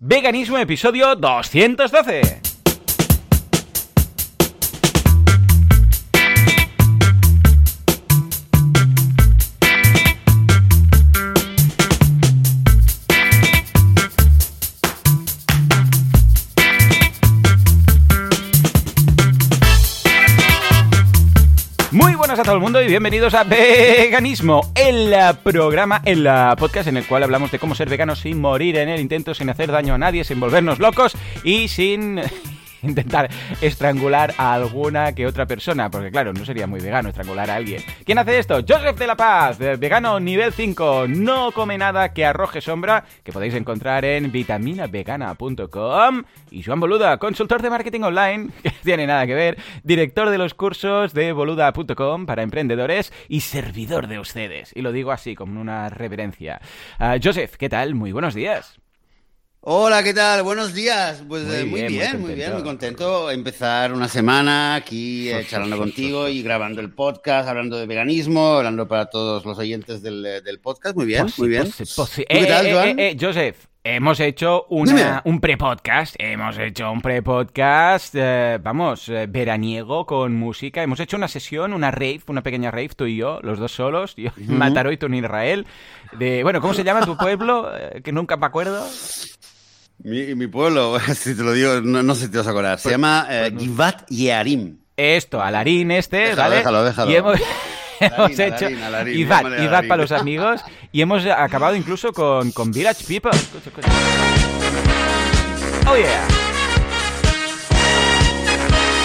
Veganismo episodio 212. A todo el mundo y bienvenidos a Veganismo, el programa, el podcast en el cual hablamos de cómo ser veganos sin morir en el intento, sin hacer daño a nadie, sin volvernos locos y sin intentar estrangular a alguna que otra persona, porque claro, no sería muy vegano estrangular a alguien. ¿Quién hace esto? Joseph de la Paz, eh, vegano nivel 5, no come nada que arroje sombra, que podéis encontrar en vitaminavegana.com, y Joan Boluda, consultor de marketing online, que tiene nada que ver, director de los cursos de boluda.com para emprendedores y servidor de ustedes. Y lo digo así, con una reverencia. Ah, Joseph, ¿qué tal? Muy buenos días. Hola, ¿qué tal? Buenos días. Pues Muy eh, muy, bien, muy bien, muy contento. bien, muy contento. Empezar una semana aquí eh, charlando contigo y grabando el podcast, hablando de veganismo, hablando para todos los oyentes del, eh, del podcast. Muy bien, Posi, muy bien. posi, posi. ¿Tú qué Eh, tal, eh, Joan? eh, eh, Joseph, hemos hecho una, un pre-podcast. Hemos hecho un pre-podcast, eh, vamos, eh, veraniego con música. Hemos hecho una sesión, una rave, una pequeña rave, tú y yo, los dos solos. Yo Mataró y tú en Israel. De, bueno, ¿cómo se llama tu pueblo? Eh, que nunca me acuerdo. Mi, mi pueblo, si te lo digo, no, no sé si te vas a acordar. Se llama eh, Givat Yearim. Esto, Alarín este, Déjalo, ¿vale? déjalo, déjalo. Y hemos, hecho Ivat, para los amigos y hemos acabado incluso con, con Village People. Escucha, escucha. Oh yeah.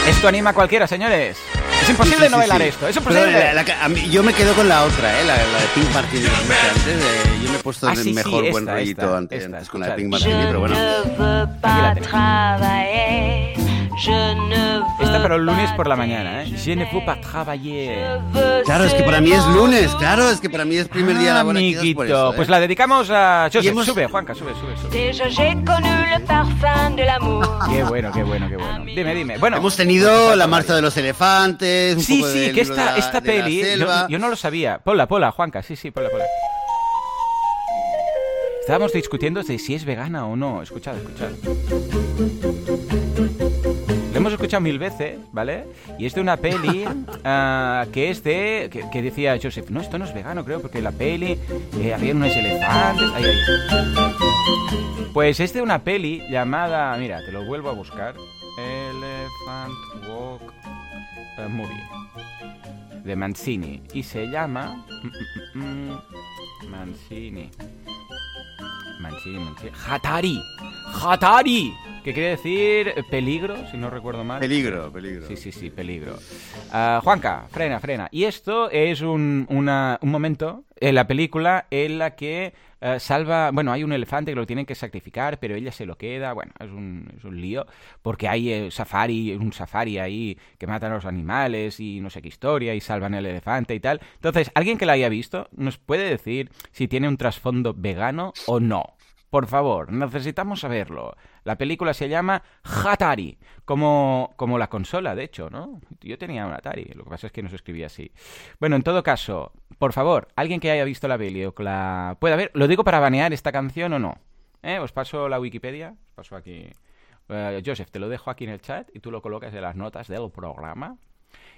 Esto anima a cualquiera, señores. Es imposible Sí, sí, no bailar sí. esto, es imposible. la- la- a mí- yo me quedo con la otra, ¿eh? la, la de Pink Martini antes. eh, yo me he puesto Ah, el mejor buen esta, rollito esta, antes, esta, antes con la de. Pink Martini, pero bueno. Aquí la pas Esta para el lunes por la mañana, ¿eh? Je ne veux pas travailler. Claro, es que para mí es lunes, claro, es que para mí es primer día laboral. quizás por Amiguito, eso, ¿eh? pues la dedicamos a Joseph. Hemos- Sube, Juanca, sube, sube. Qué bueno, qué bueno, qué bueno. Dime, dime. Bueno, Hemos tenido la marcha de los elefantes, un Sí, poco sí, del que esta, de esta de peli, yo, no lo sabía. Ponla, ponla, Juanca, sí, sí, ponla, ponla. Estábamos discutiendo de si es vegana o no. Escuchad, escuchad. Hemos escuchado mil veces, ¿vale? Y es de una peli ah, que es de... Que, que decía Joseph, no, esto no es vegano, creo, porque la peli eh, había unos elefantes... Ahí, ahí. Pues es de una peli llamada... Mira, te lo vuelvo a buscar. Elephant Walk eh, Movie de Mancini y se llama mm, mm, mm, Mancini Mancini, Mancini Hatari Hatari que quiere decir peligro si no recuerdo mal Peligro, peligro. Sí, sí, sí, peligro. Ah, Juanca, frena, frena. Y esto es un, una- un momento en la película en la que eh, salva, bueno, hay un elefante que lo tienen que sacrificar, pero ella se lo queda, bueno, es un, es un lío, porque hay eh, safari, un safari ahí que matan a los animales y no sé qué historia y salvan el elefante y tal. Entonces, alguien que la haya visto nos puede decir si tiene un trasfondo vegano o no. Por favor, necesitamos saberlo. La película se llama Hatari, como, como la consola, de hecho, ¿no? Yo tenía un Atari, lo que pasa es que no se escribía así. Bueno, en todo caso, por favor, alguien que haya visto la peli o que la pueda ver, lo digo para banear esta canción o no. ¿Eh? Os paso la Wikipedia, os paso aquí. Eh, Joseph, te lo dejo aquí en el chat y tú lo colocas en las notas del programa.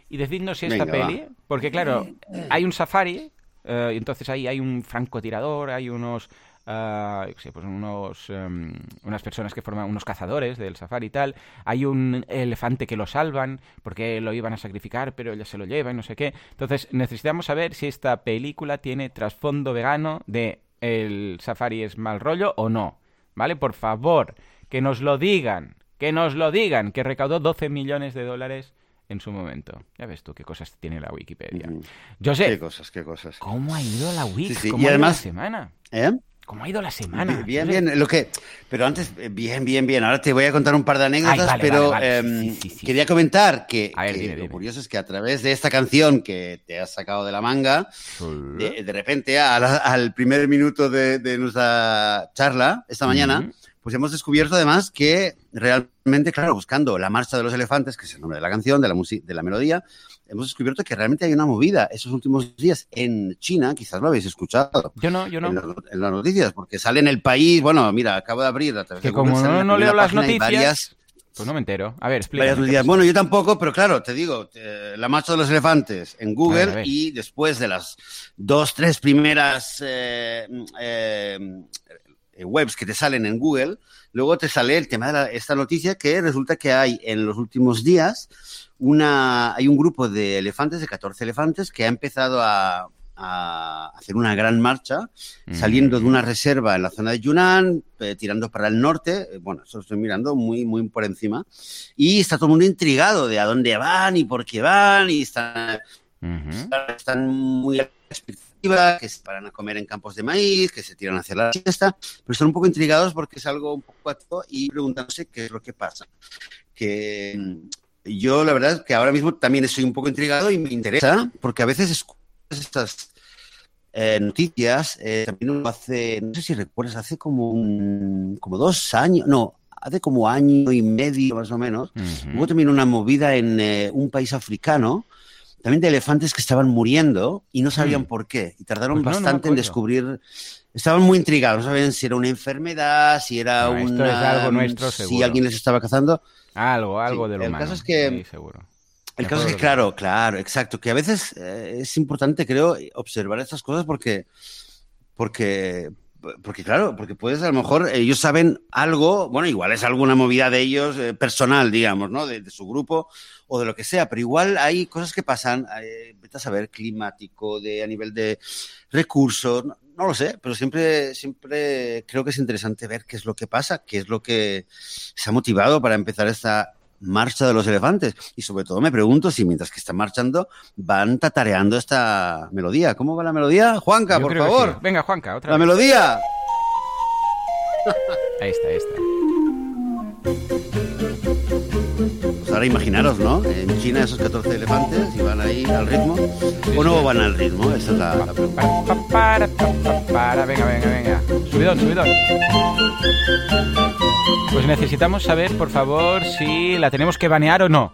Y decidnos si esta Venga, va. peli, porque claro, hay un safari, eh, y entonces ahí hay un francotirador, hay unos, yo qué sé, pues unos, em, unas personas que forman unos cazadores del safari y tal, hay un elefante que lo salvan porque lo iban a sacrificar, pero ella se lo lleva y no sé qué. Entonces necesitamos saber si esta película tiene trasfondo vegano de el safari es mal rollo o no. ¿Vale? Por favor, que nos lo digan, que nos lo digan, que recaudó 12 millones de dólares en su momento. Ya ves tú qué cosas tiene la Wikipedia. Mm. José, Qué cosas, qué cosas. ¿cómo ha ido la Wiki? Sí, sí, ¿Cómo y ha ido además- la semana? ¿Eh? ¿Cómo ha ido la semana? Bien, bien, lo que, pero antes, eh, bien, bien, bien. Ahora te voy a contar un par de anécdotas, Ay, vale, pero vale, vale. em, Sí, sí, sí, quería comentar que, A ver, que dime, lo dime. curioso es que a través de esta canción que te has sacado de la manga, de, de repente al primer minuto de, de nuestra charla esta mañana. Pues hemos descubierto además que realmente, claro, buscando la marcha de los elefantes, que es el nombre de la canción, de la, de la melodía, hemos descubierto que realmente hay una movida esos últimos días en China, quizás lo habéis escuchado. Yo no, yo no. En, las noticias, porque sale en el país, bueno, mira, acabo de abrir. A que como no, no leo las noticias... Pues no me entero. A ver, explica. Bueno, yo tampoco, pero claro, te digo, la marcha de los elefantes en Google y después de las dos, tres primeras eh, eh, webs que te salen en Google, luego te sale el tema de esta noticia que resulta que hay en los últimos días una, hay un grupo de elefantes, de 14 elefantes, que ha empezado a, a hacer una gran marcha, saliendo de una reserva en la zona de Yunnan, eh, tirando para el norte, eh, bueno, eso lo estoy mirando muy, muy por encima, y está todo el mundo intrigado de a dónde van y por qué van, y están, están muy que se paran a comer en campos de maíz, que se tiran hacia la siesta, pero están un poco intrigados porque es algo un poco acto y preguntándose qué es lo que pasa. Que mm, yo, la verdad, que ahora mismo también estoy un poco intrigado y me interesa, porque a veces escucho estas eh, noticias, eh, también lo hace, no sé si recuerdas, hace como, como dos años, no, hace como año y medio más o menos, hubo también una movida en eh, un país africano, también de elefantes que estaban muriendo y no sabían mm. por qué, y tardaron pues bastante en descubrir estaban muy intrigados, no sabían si era una enfermedad, si era un algo nuestro, si alguien les estaba cazando. Algo, algo de lo El caso es que seguro. El caso es que, claro, claro, exacto, que a veces eh, es importante, creo, observar estas cosas porque, porque, porque, claro, porque puedes, a lo mejor, ellos saben algo, bueno, igual es alguna movida de ellos eh, personal, digamos, ¿no? De, su grupo o de lo que sea, pero igual hay cosas que pasan, eh, vete a saber, climático, de a nivel de recursos, no, no, lo sé, pero siempre, siempre creo que es interesante ver qué es lo que pasa, qué es lo que se ha motivado para empezar esta marcha de los elefantes. Y sobre todo me pregunto si mientras que están marchando van tatareando esta melodía. ¿Cómo va la melodía? Juanca, por favor. Venga, Juanca, otra La melodía. Ahí está, ahí está. Pues ahora imaginaros, ¿no? En China esos 14 elefantes y van ahí al ritmo. ¿O no van al ritmo? Esa es la, pregunta. Para, para, venga, venga, venga. Subidón, subidón. Pues necesitamos saber, por favor, si la tenemos que banear o no,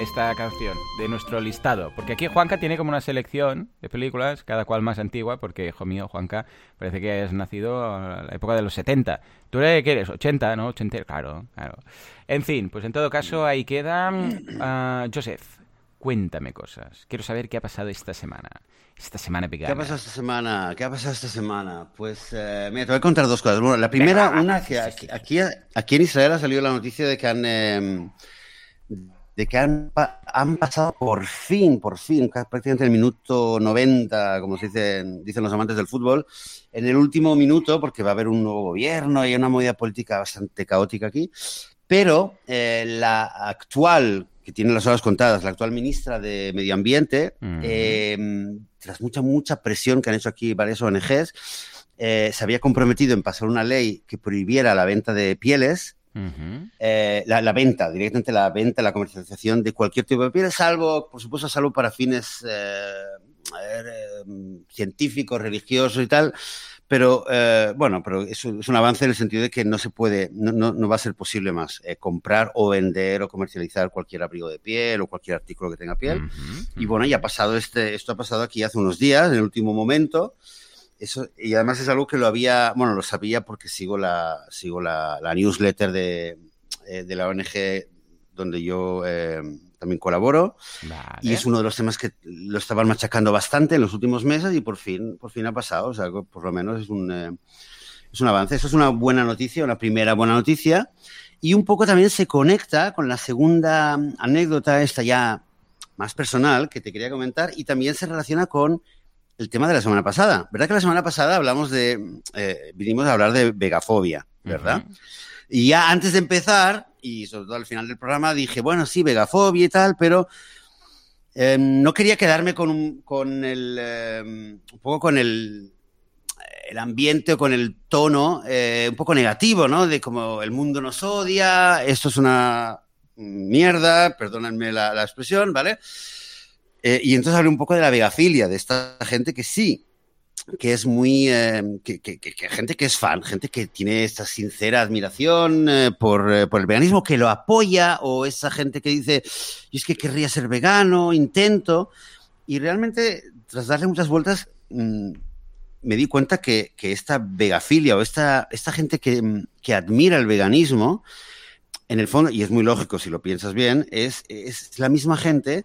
esta canción, de nuestro listado. Porque aquí Juanca tiene como una selección de películas, cada cual más antigua, porque, hijo mío, Juanca, parece que has nacido a la época de los 70. ¿Tú qué eres? ¿80, no? 80, claro, claro. En fin, pues en todo caso, ahí queda uh, Joseph. Cuéntame cosas. Quiero saber qué ha pasado esta semana. Esta semana pegada. ¿Qué ha pasado esta semana? ¿Qué ha pasado esta semana? Pues, eh, mira, te voy a contar dos cosas. Bueno, la primera, una que aquí, aquí, en Israel ha salido la noticia de que han, em, de que han, han, pasado por fin, por fin, prácticamente el minuto 90, como se dicen, dicen los amantes del fútbol, en el último minuto, porque va a haber un nuevo gobierno y una movida política bastante caótica aquí, pero eh, la actual que tiene las horas contadas, la actual ministra de Medio Ambiente, em, tras mucha, mucha presión que han hecho aquí varias ONGs, eh, se había comprometido en pasar una ley que prohibiera la venta de pieles, eh, la, venta, directamente la venta, la comercialización de cualquier tipo de pieles, salvo, por supuesto, salvo para fines eh, científicos, religiosos y tal, pero eh, bueno, pero es, es, un avance en el sentido de que no se puede, no, no, va a ser posible más eh, comprar o vender o comercializar cualquier abrigo de piel o cualquier artículo que tenga piel. Y bueno, ya ha pasado este, esto ha pasado aquí hace unos días, en el último momento. Eso, y además es algo que lo había, bueno, lo sabía porque sigo la, sigo la, la newsletter de, eh, de la ONG donde yo también colaboro. Y es uno de los temas que lo estaban machacando bastante en los últimos meses y por fin, por fin ha pasado. O sea, por lo menos es un, eh, es un avance. Eso es una buena noticia, una primera buena noticia. Y un poco también se conecta con la segunda anécdota, esta ya más personal, que te quería comentar, y también se relaciona con el tema de la semana pasada. ¿Verdad que la semana pasada hablamos de, eh, vinimos a hablar de vegafobia, ¿verdad? Y ya antes de empezar, y sobre todo al final del programa dije, bueno, sí, vegafobia y tal, pero em, no quería quedarme con, con el, em, un poco con el, el ambiente o con el tono eh, un poco negativo, ¿no? De como el mundo nos odia, esto es una mierda, perdónenme la, expresión, ¿vale? Eh, y entonces hablé un poco de la vegafilia, de esta gente que sí que es muy. que, que- que- que gente que es fan, gente que tiene esta sincera admiración eh, por, eh, por el veganismo, que lo apoya, o esa gente que dice, yo es que querría ser vegano, intento. Y realmente, tras darle muchas vueltas, mm, me di cuenta que, que esta vegafilia o esta, esta gente que, mm, que admira el veganismo, en el fondo, y es muy lógico si lo piensas bien, es, es la misma gente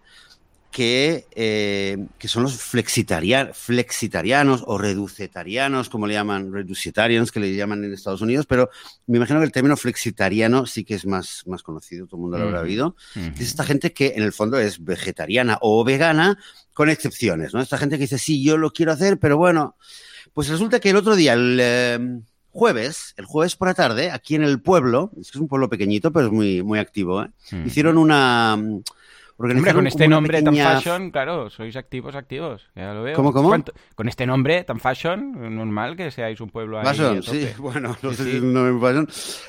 que, eh, que son los flexitaria- flexitarianos o reducetarianos, como le llaman, reducitarians, que le llaman en Estados Unidos, pero me imagino que el término flexitariano sí que es más, más conocido, todo el mundo lo habrá oído. Ujú. Es esta gente que en el fondo es vegetariana o vegana, con excepciones, ¿no? Esta gente que dice, sí, yo lo quiero hacer, pero bueno, pues resulta que el otro día, el eh, jueves, el jueves por la tarde, aquí en el pueblo, es que es un pueblo pequeñito, pero es muy, muy activo, ¿eh? Hicieron una... mm, Hombre, con este nombre pequeña- tan fashion, claro, sois activos, activos. Ya lo veo. ¿Cómo, cómo? ¿Cuánto- Con este nombre tan fashion, normal que seáis un pueblo ahí. Fashion, sí, bueno, no Sí, sé sí. si es un nombre fashion.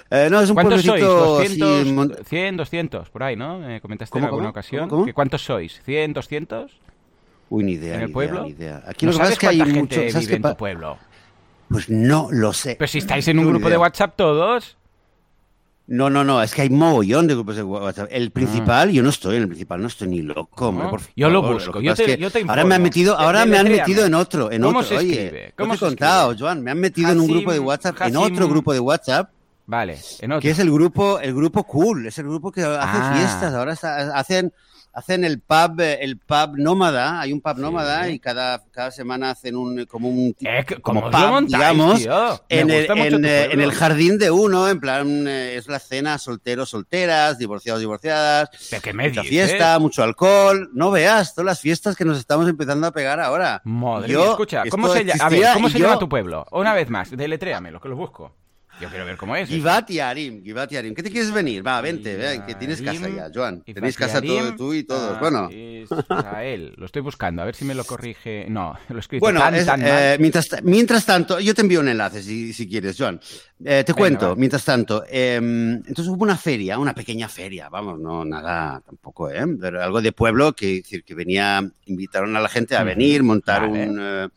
Eh, no, es un ¿Cuántos sois? pueblecito así, 200, mon- 100, 200, por ahí, ¿no? Me comentaste en ¿Cómo, alguna cómo? ocasión. ¿Cómo? ¿Que ¿Cuántos sois? ¿100, 200? Uy, ni idea, ¿En el ni pueblo? idea, ni idea. Aquí ¿No lo sabes es que hay mucho... gente ¿sabes vive en tu pueblo? Pues no lo sé. Pero si estáis en un grupo ni de idea. WhatsApp todos... No, no, no, es que hay mogollón de grupos de WhatsApp. El principal, yo no estoy en el principal, no estoy ni loco, hombre, No, por yo lo favor. busco, yo te- es que yo te Ahora me han metido, ahora me han metido en otro, en ¿Cómo otro. se Oye, ¿Cómo te he contado? Joan, me han metido en un grupo de Hasim- WhatsApp, en otro grupo de WhatsApp, Vale, en otro. que es el grupo, el grupo cool, es el grupo que hace Ah. fiestas, ahora hacen, hacen el pub, eh, el pub nómada, hay un pub Sí. nómada y cada, cada semana hacen un, como un Eh, como ¿Cómo os lo pub, montáis, digamos, en el, en, eh, en el jardín de uno, en plan, eh, es la cena solteros, solteras, divorciados, divorciadas, ¿Pero qué me mucha fiesta, mucho alcohol, no veas todas las fiestas que nos estamos empezando a pegar ahora. Madre Yo, mía, escucha, ¿cómo se llama? A ver, existía ¿cómo y se yo- llama tu pueblo? Una vez más, deletréamelo, que lo busco. Yo quiero ver cómo es. Givat y Arim, Givat y Arim. ¿Qué te quieres venir? Va, vente, ven, que tienes casa ya, Joan. Tenéis casa todo, tú y todos. ah, Bueno, Israel, lo estoy buscando, a ver si me lo corrige. No, lo he escrito Bueno, tan, es- tan mal. eh, mientras, mientras tanto, yo te envío un enlace si, si quieres, Joan. Eh, te Venga, cuento, va. mientras tanto. eh, entonces hubo una feria, una pequeña feria, vamos, no nada tampoco, ¿eh? Pero algo de pueblo que, decir, que venía, invitaron a la gente a venir, montar vale. un, eh,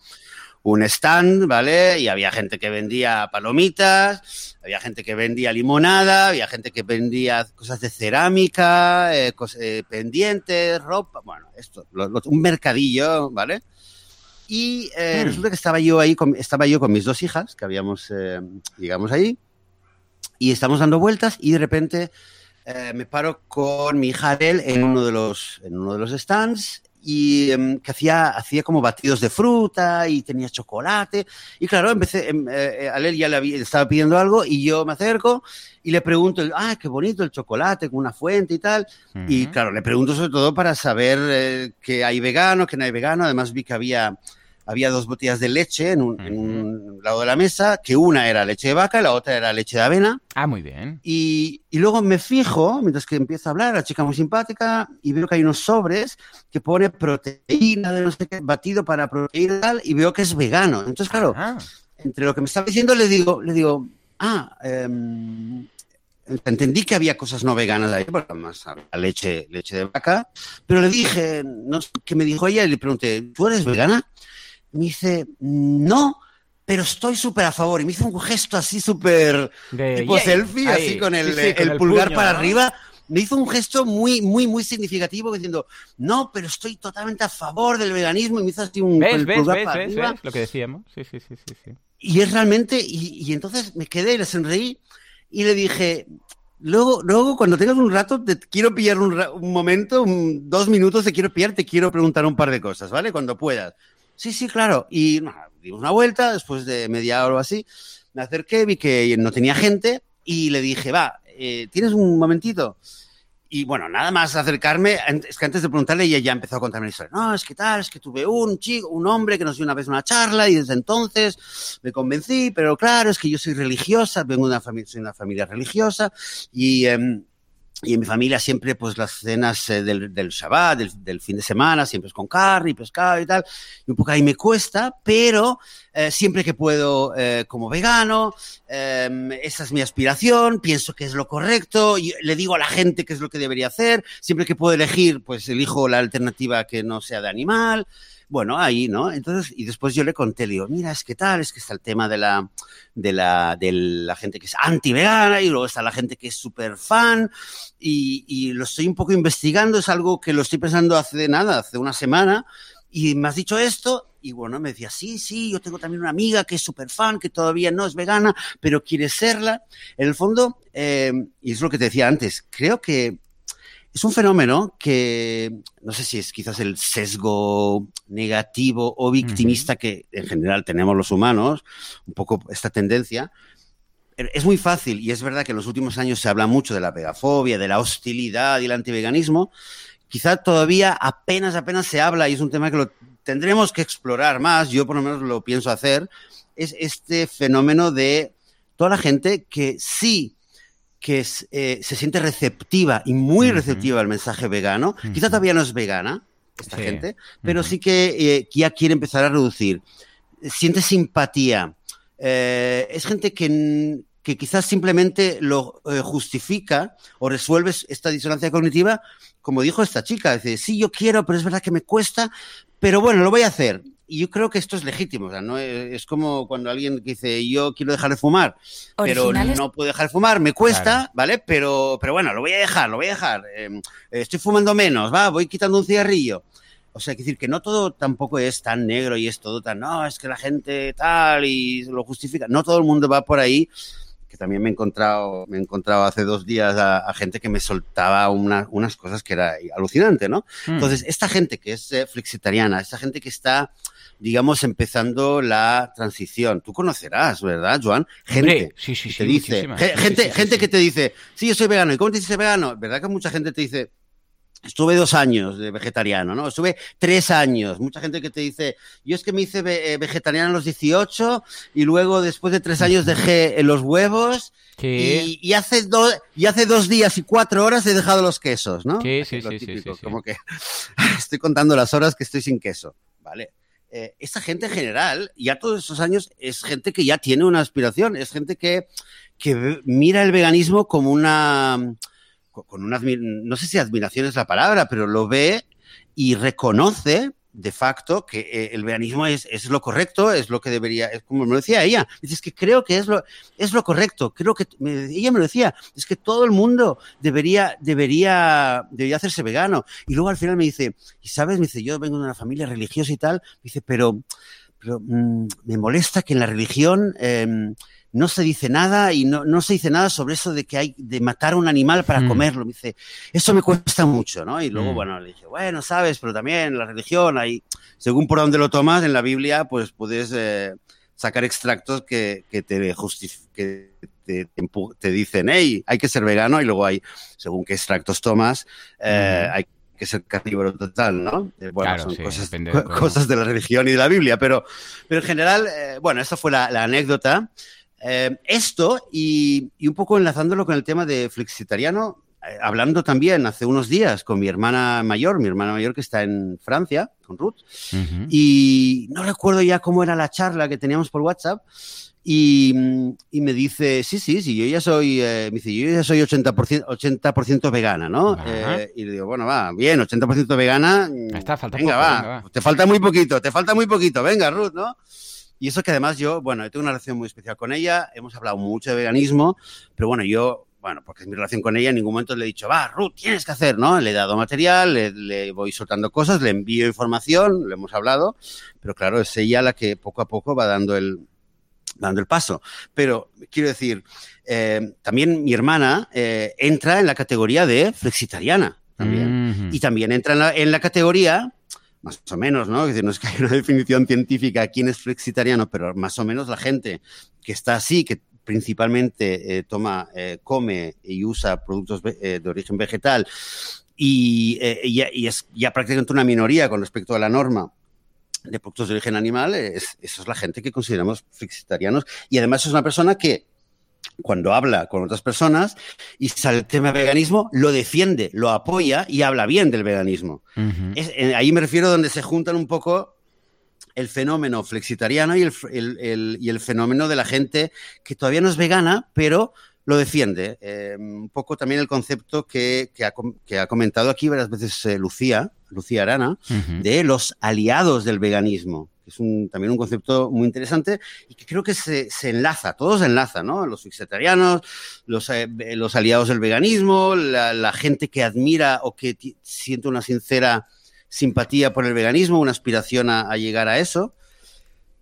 un stand, ¿vale? Y había gente que vendía palomitas, había gente que vendía limonada, había gente que vendía cosas de cerámica, eh, cos- eh, pendientes, ropa, bueno, esto, lo- lo- un mercadillo, ¿vale? Y eh, Hmm. resulta que estaba yo ahí, con, estaba yo con mis dos hijas, que habíamos, eh, llegamos ahí, y estamos dando vueltas y de repente eh, me paro con mi hija Adel en uno de los, en uno de los stands y em, que hacía, hacía como batidos de fruta y tenía chocolate. Y claro, empecé, em, eh, Alel ya le, había- estaba pidiendo algo y yo me acerco y le pregunto, ah, qué bonito el chocolate con una fuente y tal. Y Ujú. claro, le pregunto sobre todo para saber eh, que hay vegano, que no hay vegano. Además vi que había, había dos botellas de leche en un, en un lado de la mesa, que una era leche de vaca y la otra era leche de avena. Ah, muy bien. Y, y luego me fijo, mientras que empieza a hablar, la chica muy simpática, y veo que hay unos sobres que pone proteína de no sé qué, batido para proteína y tal, y veo que es vegano. Entonces, claro, Ah, entre lo que me estaba diciendo, le digo, le digo, ah, em, entendí que había cosas no veganas ahí, porque más la leche, leche de vaca, pero le dije, no sé qué me dijo ella, y le pregunté, ¿tú eres vegana? Me dice, no, pero estoy súper a favor. Y me hizo un gesto así súper tipo selfie, Ahí, así con el, sí, sí, con el pulgar puño, para ¿no? arriba. Me hizo un gesto muy, muy, muy significativo diciendo, no, pero estoy totalmente a favor del veganismo. Y me hizo así un ¿Ves, el ves, pulgar ves, para ves, arriba. ves? Lo que decíamos. Sí, sí, sí, sí. sí. Y es realmente, y, y entonces me quedé y le sonreí y le dije, luego, luego cuando tengas un rato, te quiero pillar un, momento, un- dos minutos, te quiero pillar, te quiero preguntar un par de cosas, ¿vale? Cuando puedas. Sí, sí, claro. Y nada, dimos una vuelta, después de media hora o así, me acerqué, vi que no tenía gente y le dije, va, eh, ¿tienes un momentito? Y bueno, nada más acercarme, es que antes de preguntarle ella ya empezó a contarme la historia. No, es que tal, es que tuve un chico, un hombre que nos dio una vez una charla y desde entonces me convencí, pero claro, es que yo soy religiosa, vengo de una familia, soy una familia religiosa y, em, y en mi familia siempre pues las cenas eh, del, del Shabbat, del, del fin de semana, siempre es con carne y pescado y tal, y un poco ahí me cuesta, pero eh, siempre que puedo eh, como vegano, eh, esa es mi aspiración, pienso que es lo correcto, y le digo a la gente qué es lo que debería hacer, siempre que puedo elegir, pues elijo la alternativa que no sea de animal. Bueno, ahí, ¿no? Entonces, y después yo le conté, le digo, mira, es que tal, es que está el tema de la, de la, de la gente que es anti-vegana y luego está la gente que es súper fan y, y lo estoy un poco investigando, es algo que lo estoy pensando hace nada, hace una semana y me has dicho esto y bueno, me decía, sí, sí, yo tengo también una amiga que es súper fan, que todavía no es vegana, pero quiere serla. En el fondo, eh, y es lo que te decía antes, creo que es un fenómeno que no sé si es quizás el sesgo negativo o victimista uh -huh. que en general tenemos los humanos, un poco esta tendencia. Es muy fácil, y es verdad que en los últimos años se habla mucho de la vegafobia, de la hostilidad y el antiveganismo. Quizá todavía apenas, apenas se habla, y es un tema que lo tendremos que explorar más, yo por lo menos lo pienso hacer, es este fenómeno de toda la gente que sí que es, eh, se siente receptiva y muy uh -huh. receptiva al mensaje vegano. Uh -huh. Quizá todavía no es vegana esta sí. gente, pero uh -huh. sí que eh, ya quiere empezar a reducir. Siente simpatía. Eh, es gente que, que quizás simplemente lo eh, justifica o resuelve esta disonancia cognitiva, como dijo esta chica. Dice, sí, yo quiero, pero es verdad que me cuesta, pero bueno, lo voy a hacer y yo creo que esto es legítimo. O sea, no es, como cuando alguien dice, yo quiero dejar de fumar, Originales. pero no puedo dejar de fumar, me cuesta, claro. ¿vale? Pero, pero bueno, lo voy a dejar, lo voy a dejar. Eh, estoy fumando menos, va, voy quitando un cigarrillo. O sea, que decir que no todo tampoco es tan negro y es todo tan, no, es que la gente tal y lo justifica. No todo el mundo va por ahí que también me he encontrado, me he encontrado hace dos días a, a gente que me soltaba una, unas cosas que era alucinante, ¿no? Mm. Entonces, esta gente que es eh, flexitariana, esta gente que está digamos, empezando la transición. Tú conocerás, ¿verdad, Joan? Gente Hombre, sí, sí, que te dice, gente, gente que te dice, sí, yo soy vegano. ¿Y cómo te dices vegano? ¿Verdad que mucha gente te dice, Estuve dos años de vegetariano, ¿no? Estuve tres años. Mucha gente que te dice, yo es que me hice vegetariano a los 18 y luego después de tres años dejé los huevos y, y, hace do, y hace dos días y cuatro horas he dejado los quesos, ¿no? Sí, sí, sí, Como que estoy contando las horas que estoy sin queso, ¿vale? Eh, esta gente en general, ya todos esos años, es gente que ya tiene una aspiración, es gente que, que mira el veganismo como una con una, no sé si admiración es la palabra, pero lo ve y reconoce de facto que eh, el veganismo es, es, lo correcto, es lo que debería, es como me lo decía ella, dices que creo que es lo, es lo correcto, creo que, ella me lo decía, es que todo el mundo debería, debería, debería hacerse vegano. Y luego al final me dice, y sabes, me dice, yo vengo de una familia religiosa y tal, dice, pero, mmm, me molesta que en la religión... Eh, no se dice nada y no, no, se dice nada sobre eso de que hay de matar a un animal para mm. comerlo. Me dice, eso me cuesta mucho, ¿no? Y luego, mm. bueno, le dije, bueno, sabes, pero también la religión, hay, según por dónde lo tomas, en la Biblia, pues puedes eh, sacar extractos que, que te que te, te, dicen, hey, hay que ser vegano, y luego hay, según qué extractos tomas, eh, mm. hay que ser carnívoro total, ¿no? Eh, bueno, claro, son sí, cosas, de cosas, de la religión y de la Biblia, pero, pero en general, eh, bueno, esta fue la, la anécdota. Eh, esto, y, y, un poco enlazándolo con el tema de flexitariano, eh, hablando también hace unos días con mi hermana mayor, mi hermana mayor que está en Francia, con Ruth, uh -huh. y no recuerdo ya cómo era la charla que teníamos por WhatsApp, y, y, me dice, sí, sí, sí, yo ya soy, eh, me dice, yo ya soy 80%, 80 vegana, ¿no? Eh, y le digo, bueno, va, bien, 80% vegana. Está, falta venga, poco, va, venga, va, te falta muy poquito, te falta muy poquito, venga, Ruth, ¿no? Y eso que además yo, bueno, yo tengo una relación muy especial con ella, hemos hablado mucho de veganismo, pero bueno, yo, bueno, porque es mi relación con ella, en ningún momento le he dicho, va, Ruth, tienes que hacer, ¿no? Le he dado material, le, le voy soltando cosas, le envío información, le hemos hablado, pero claro, es ella la que poco a poco va dando el, dando el paso. Pero quiero decir, eh, también mi hermana eh, entra en la categoría de flexitariana también. Mm -hmm. Y también entra en la, en la categoría más o menos, ¿no? Es decir, no es que haya una definición científica quién es flexitariano, pero más o menos la gente que está así, que principalmente eh, toma, eh, come y usa productos eh, de origen vegetal y, eh, y, y, es ya prácticamente una minoría con respecto a la norma de productos de origen animal, es, eso es la gente que consideramos flexitarianos y además es una persona que cuando habla con otras personas y sale el tema veganismo, lo defiende, lo apoya y habla bien del veganismo. Uh -huh. es, eh, ahí me refiero donde se juntan un poco el fenómeno flexitariano y el, el- el- y el fenómeno de la gente que todavía no es vegana, pero lo defiende. Eh, un poco también el concepto que, que ha, com- que ha comentado aquí varias veces eh, Lucía, Lucía Arana, de los aliados del veganismo. Que Es un- también un concepto muy interesante y que creo que se, se enlaza, todo se enlaza, ¿no? Los vegetarianos, los, eh, los aliados del veganismo, la, la gente que admira o que siente una sincera simpatía por el veganismo, una aspiración a, a llegar a eso.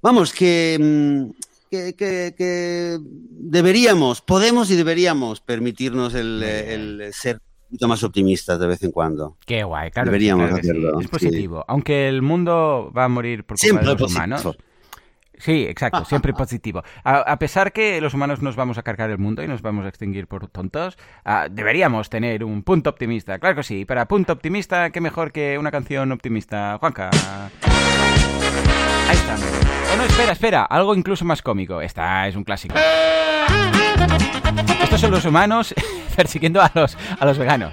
Vamos, que, mm, que, que- que deberíamos, podemos y deberíamos permitirnos el, el ser poquito más optimistas de vez en cuando. Qué guay, claro. Deberíamos claro que sí. hacerlo, Es sí. positivo. Aunque el mundo va a morir por culpa Siempre de los positivo. humanos. Sí, exacto, siempre positivo. A, a pesar que los humanos nos vamos a cargar el mundo y nos vamos a extinguir por tontos, ah, deberíamos tener un punto optimista. Claro que sí, para punto optimista, qué mejor que una canción optimista. Juanca. Ahí está. Oh, no, espera, espera, algo incluso más cómico. Esta es un clásico. Estos son los humanos persiguiendo a los, a los veganos.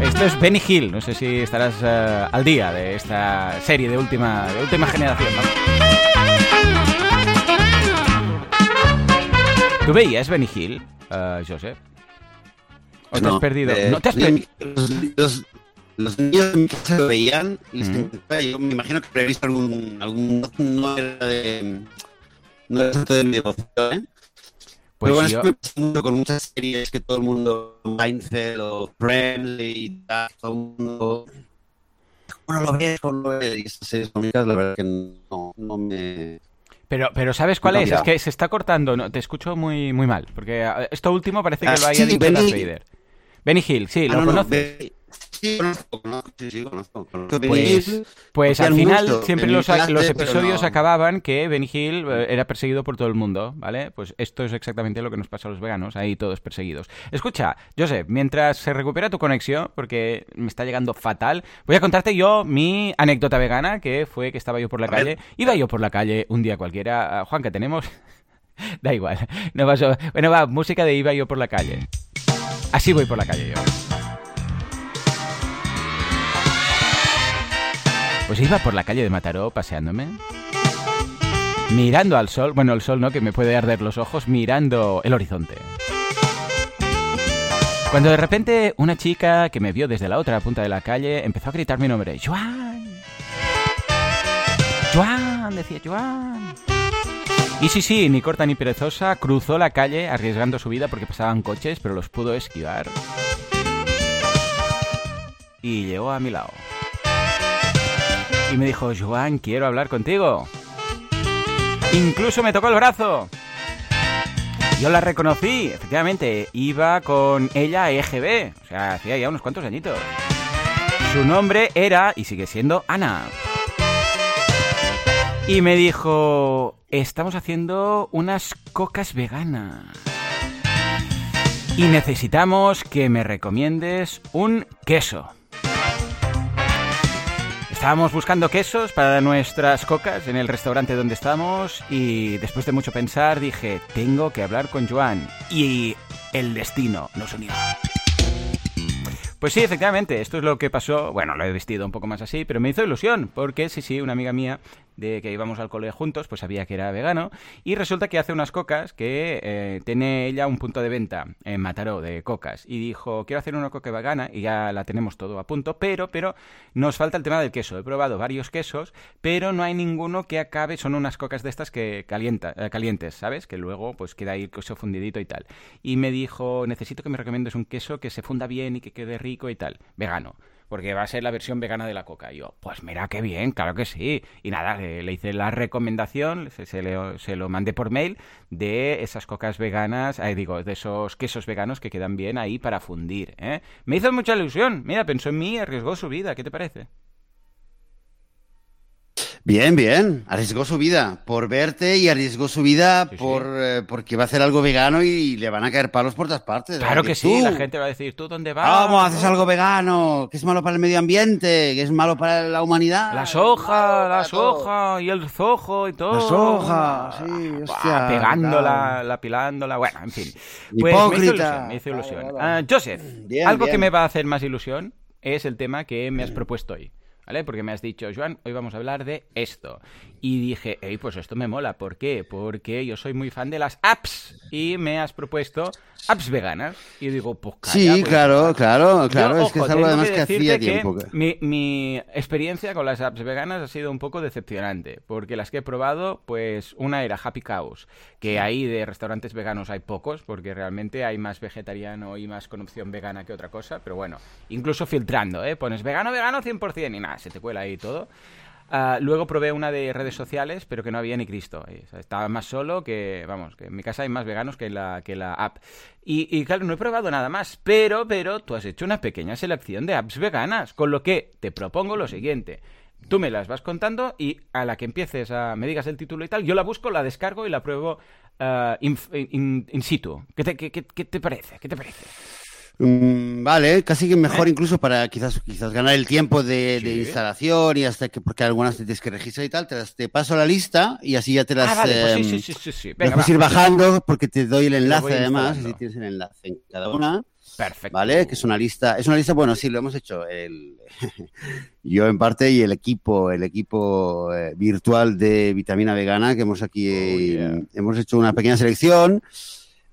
Esto es Benny Hill. No sé si estarás eh, al día de esta serie de última, de última generación. ¿no? ¿Tú veías Benny Hill, eh, Joseph? ¿O te has perdido? eh, ¿No te has perdido? Los, los- los niños de mi casa lo veían y les encantaba. Yo me imagino que habría visto algún, algún no era de no era tanto de mi devoción, ¿eh? Pues Pero bueno, yo- esto me pasa mucho con muchas series que todo el mundo, Mindset o Friends y tal, todo el mundo... ¿Cómo no lo ves? ¿Cómo no lo ves? Y estas series cómicas, la verdad que no, no me... Pero, pero ¿sabes cuál No, es? mira. Es que se está cortando. No, te escucho muy, muy mal. Porque eh, esto último parece que Ah, lo haya sí, dicho Benny- Darth Vader. Benny Hill, sí, Ah, ¿lo no, no, conoces? Sí, conozco, conozco, sí, conozco. conozco. Pues, pues al final mucho siempre los, clase, los pero episodios no. acababan que Benny Hill eh, era perseguido por todo el mundo, ¿vale? Pues esto es exactamente lo que nos pasa a los veganos, ahí todos perseguidos. Escucha, Joseph, mientras se recupera tu conexión, porque me está llegando fatal, voy a contarte yo mi anécdota vegana, que fue que estaba yo por la A calle. ver. Iba yo por la calle un día cualquiera. Ah, Juan, que tenemos... da igual. No pasó. Bueno, va, música de iba yo por la calle. Así voy por la calle yo. Pues iba por la calle de Mataró paseándome. Mirando al sol, bueno, el sol no, que me puede arder los ojos, mirando el horizonte. Cuando de repente una chica que me vio desde la otra punta de la calle empezó a gritar mi nombre. ¡Joan! ¡Joan! Decía Joan. Y sí, sí, ni corta ni perezosa, cruzó la calle arriesgando su vida porque pasaban coches, pero los pudo esquivar. Y llegó a mi lado. Y me dijo, Joan, quiero hablar contigo. Incluso me tocó el brazo. Yo la reconocí, efectivamente, iba con ella a EGB, o sea, hacía ya unos cuantos añitos. Su nombre era, y sigue siendo, Ana. Y me dijo, estamos haciendo unas cocas veganas. Y necesitamos que me recomiendes un queso. Estábamos buscando quesos para nuestras cocas en el restaurante donde estamos y después de mucho pensar dije, tengo que hablar con Joan. Y el destino nos unió. Pues sí, efectivamente, esto es lo que pasó. Bueno, lo he vestido un poco más así, pero me hizo ilusión, porque sí, sí, una amiga mía de que íbamos al cole juntos, pues sabía que era vegano, y resulta que hace unas cocas que eh, tiene ella un punto de venta en Mataró de cocas, y dijo, quiero hacer una coca vegana, y ya la tenemos todo a punto, pero, pero, nos falta el tema del queso. He probado varios quesos, pero no hay ninguno que acabe, son unas cocas de estas que calienta, eh, calientes, ¿sabes? Que luego pues queda ahí el queso fundidito y tal. Y me dijo, necesito que me recomiendes un queso que se funda bien y que quede rico y tal, vegano porque va a ser la versión vegana de la coca. Y yo, pues mira qué bien, claro que sí. Y nada, le, hice la recomendación, se, se le- se lo mandé por mail de esas cocas veganas, eh, digo, de esos quesos veganos que quedan bien ahí para fundir. ¿eh? Me hizo mucha ilusión. Mira, pensó en mí arriesgó su vida. ¿Qué te parece? Bien, bien. Arriesgó su vida por verte y arriesgó su vida Sí, sí. por eh, porque va a hacer algo vegano y le van a caer palos por todas partes. Claro que sí, tú, la gente va a decir, ¿tú dónde vas? ¿Cómo haces algo vegano? Que es malo para el medio ambiente, que es malo para la humanidad. La soja, la soja y el zojo y todo. La soja, sí, Buah, hostia, Pegándola, la pilándola, bueno, en fin. Pues me hizo Hipócrita. ilusión, me hizo ilusión. Joseph, Bien, algo que me va a hacer más ilusión es el tema que me has propuesto hoy. ¿Vale? Porque me has dicho, Joan, hoy vamos a hablar de esto. Y dije, hey, pues esto me mola. ¿Por qué? Porque yo soy muy fan de las apps y me has propuesto apps veganas. Y digo, pues calla, Sí, pues, claro, claro, claro. Yo, es que es algo además que que hacía tiempo. que- Mi, mi experiencia con las apps veganas ha sido un poco decepcionante, porque las que he probado, pues una era Happy Cows, que ahí de restaurantes veganos hay pocos, porque realmente hay más vegetariano y más con opción vegana que otra cosa, pero bueno, incluso filtrando, ¿eh? Pones vegano, vegano 100% y nada, se te cuela ahí todo. Ah, luego probé una de redes sociales, pero que no había ni Cristo. sea, estaba más solo que, vamos, que en mi casa hay más veganos que la, que la app. Y, y claro, no he probado nada más, pero, pero tú has hecho una pequeña selección de apps veganas, con lo que te propongo lo siguiente. Tú me las vas contando y a la que empieces a me digas el título y tal, yo la busco, la descargo y la pruebo ah, in, in- in situ. ¿Qué te, qué- qué te parece? ¿Qué te parece? Mm, vale, casi que mejor incluso para quizás quizás ganar el tiempo de, instalación y hasta que porque algunas te tienes que registrar y tal, te, las- te paso la lista y así ya te las ah, vale, pues sí, em, sí, sí, sí, sí. Venga, puedes va. ir bajando porque te doy el enlace además, así tienes el enlace en cada una. Perfecto. ¿Vale? Que es una lista, es una lista, bueno, sí, lo hemos hecho el, yo en parte y el equipo, el equipo eh, virtual de vitamina vegana que hemos aquí, Oh, yeah. hemos hecho una pequeña selección.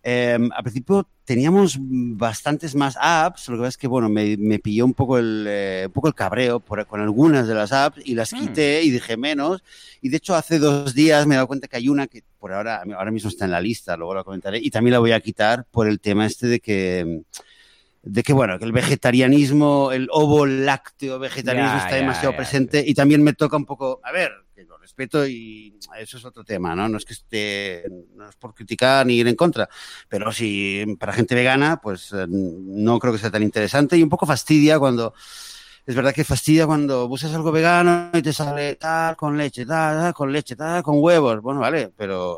Eh, al principio teníamos bastantes más apps, lo que pasa es que, bueno, me, me pilló un poco el, eh, un poco el cabreo por- con algunas de las apps y las Mm. quité y dije menos. Y de hecho hace dos días me he dado cuenta que hay una que por ahora, ahora mismo está en la lista, luego la comentaré, y también la voy a quitar por el tema este de que de que bueno, que el vegetarianismo, el ovo lácteo vegetarianismo Ya, está ya, demasiado ya. presente y también me toca un poco, a ver, que lo respeto y eso es otro tema, ¿no? No es que esté, no es por criticar ni ir en contra, pero si para gente vegana, pues eh, no creo que sea tan interesante y un poco fastidia cuando, es verdad que fastidia cuando buscas algo vegano y te sale tal, con leche, tal, tal, con leche, tal, con huevos, bueno, vale, pero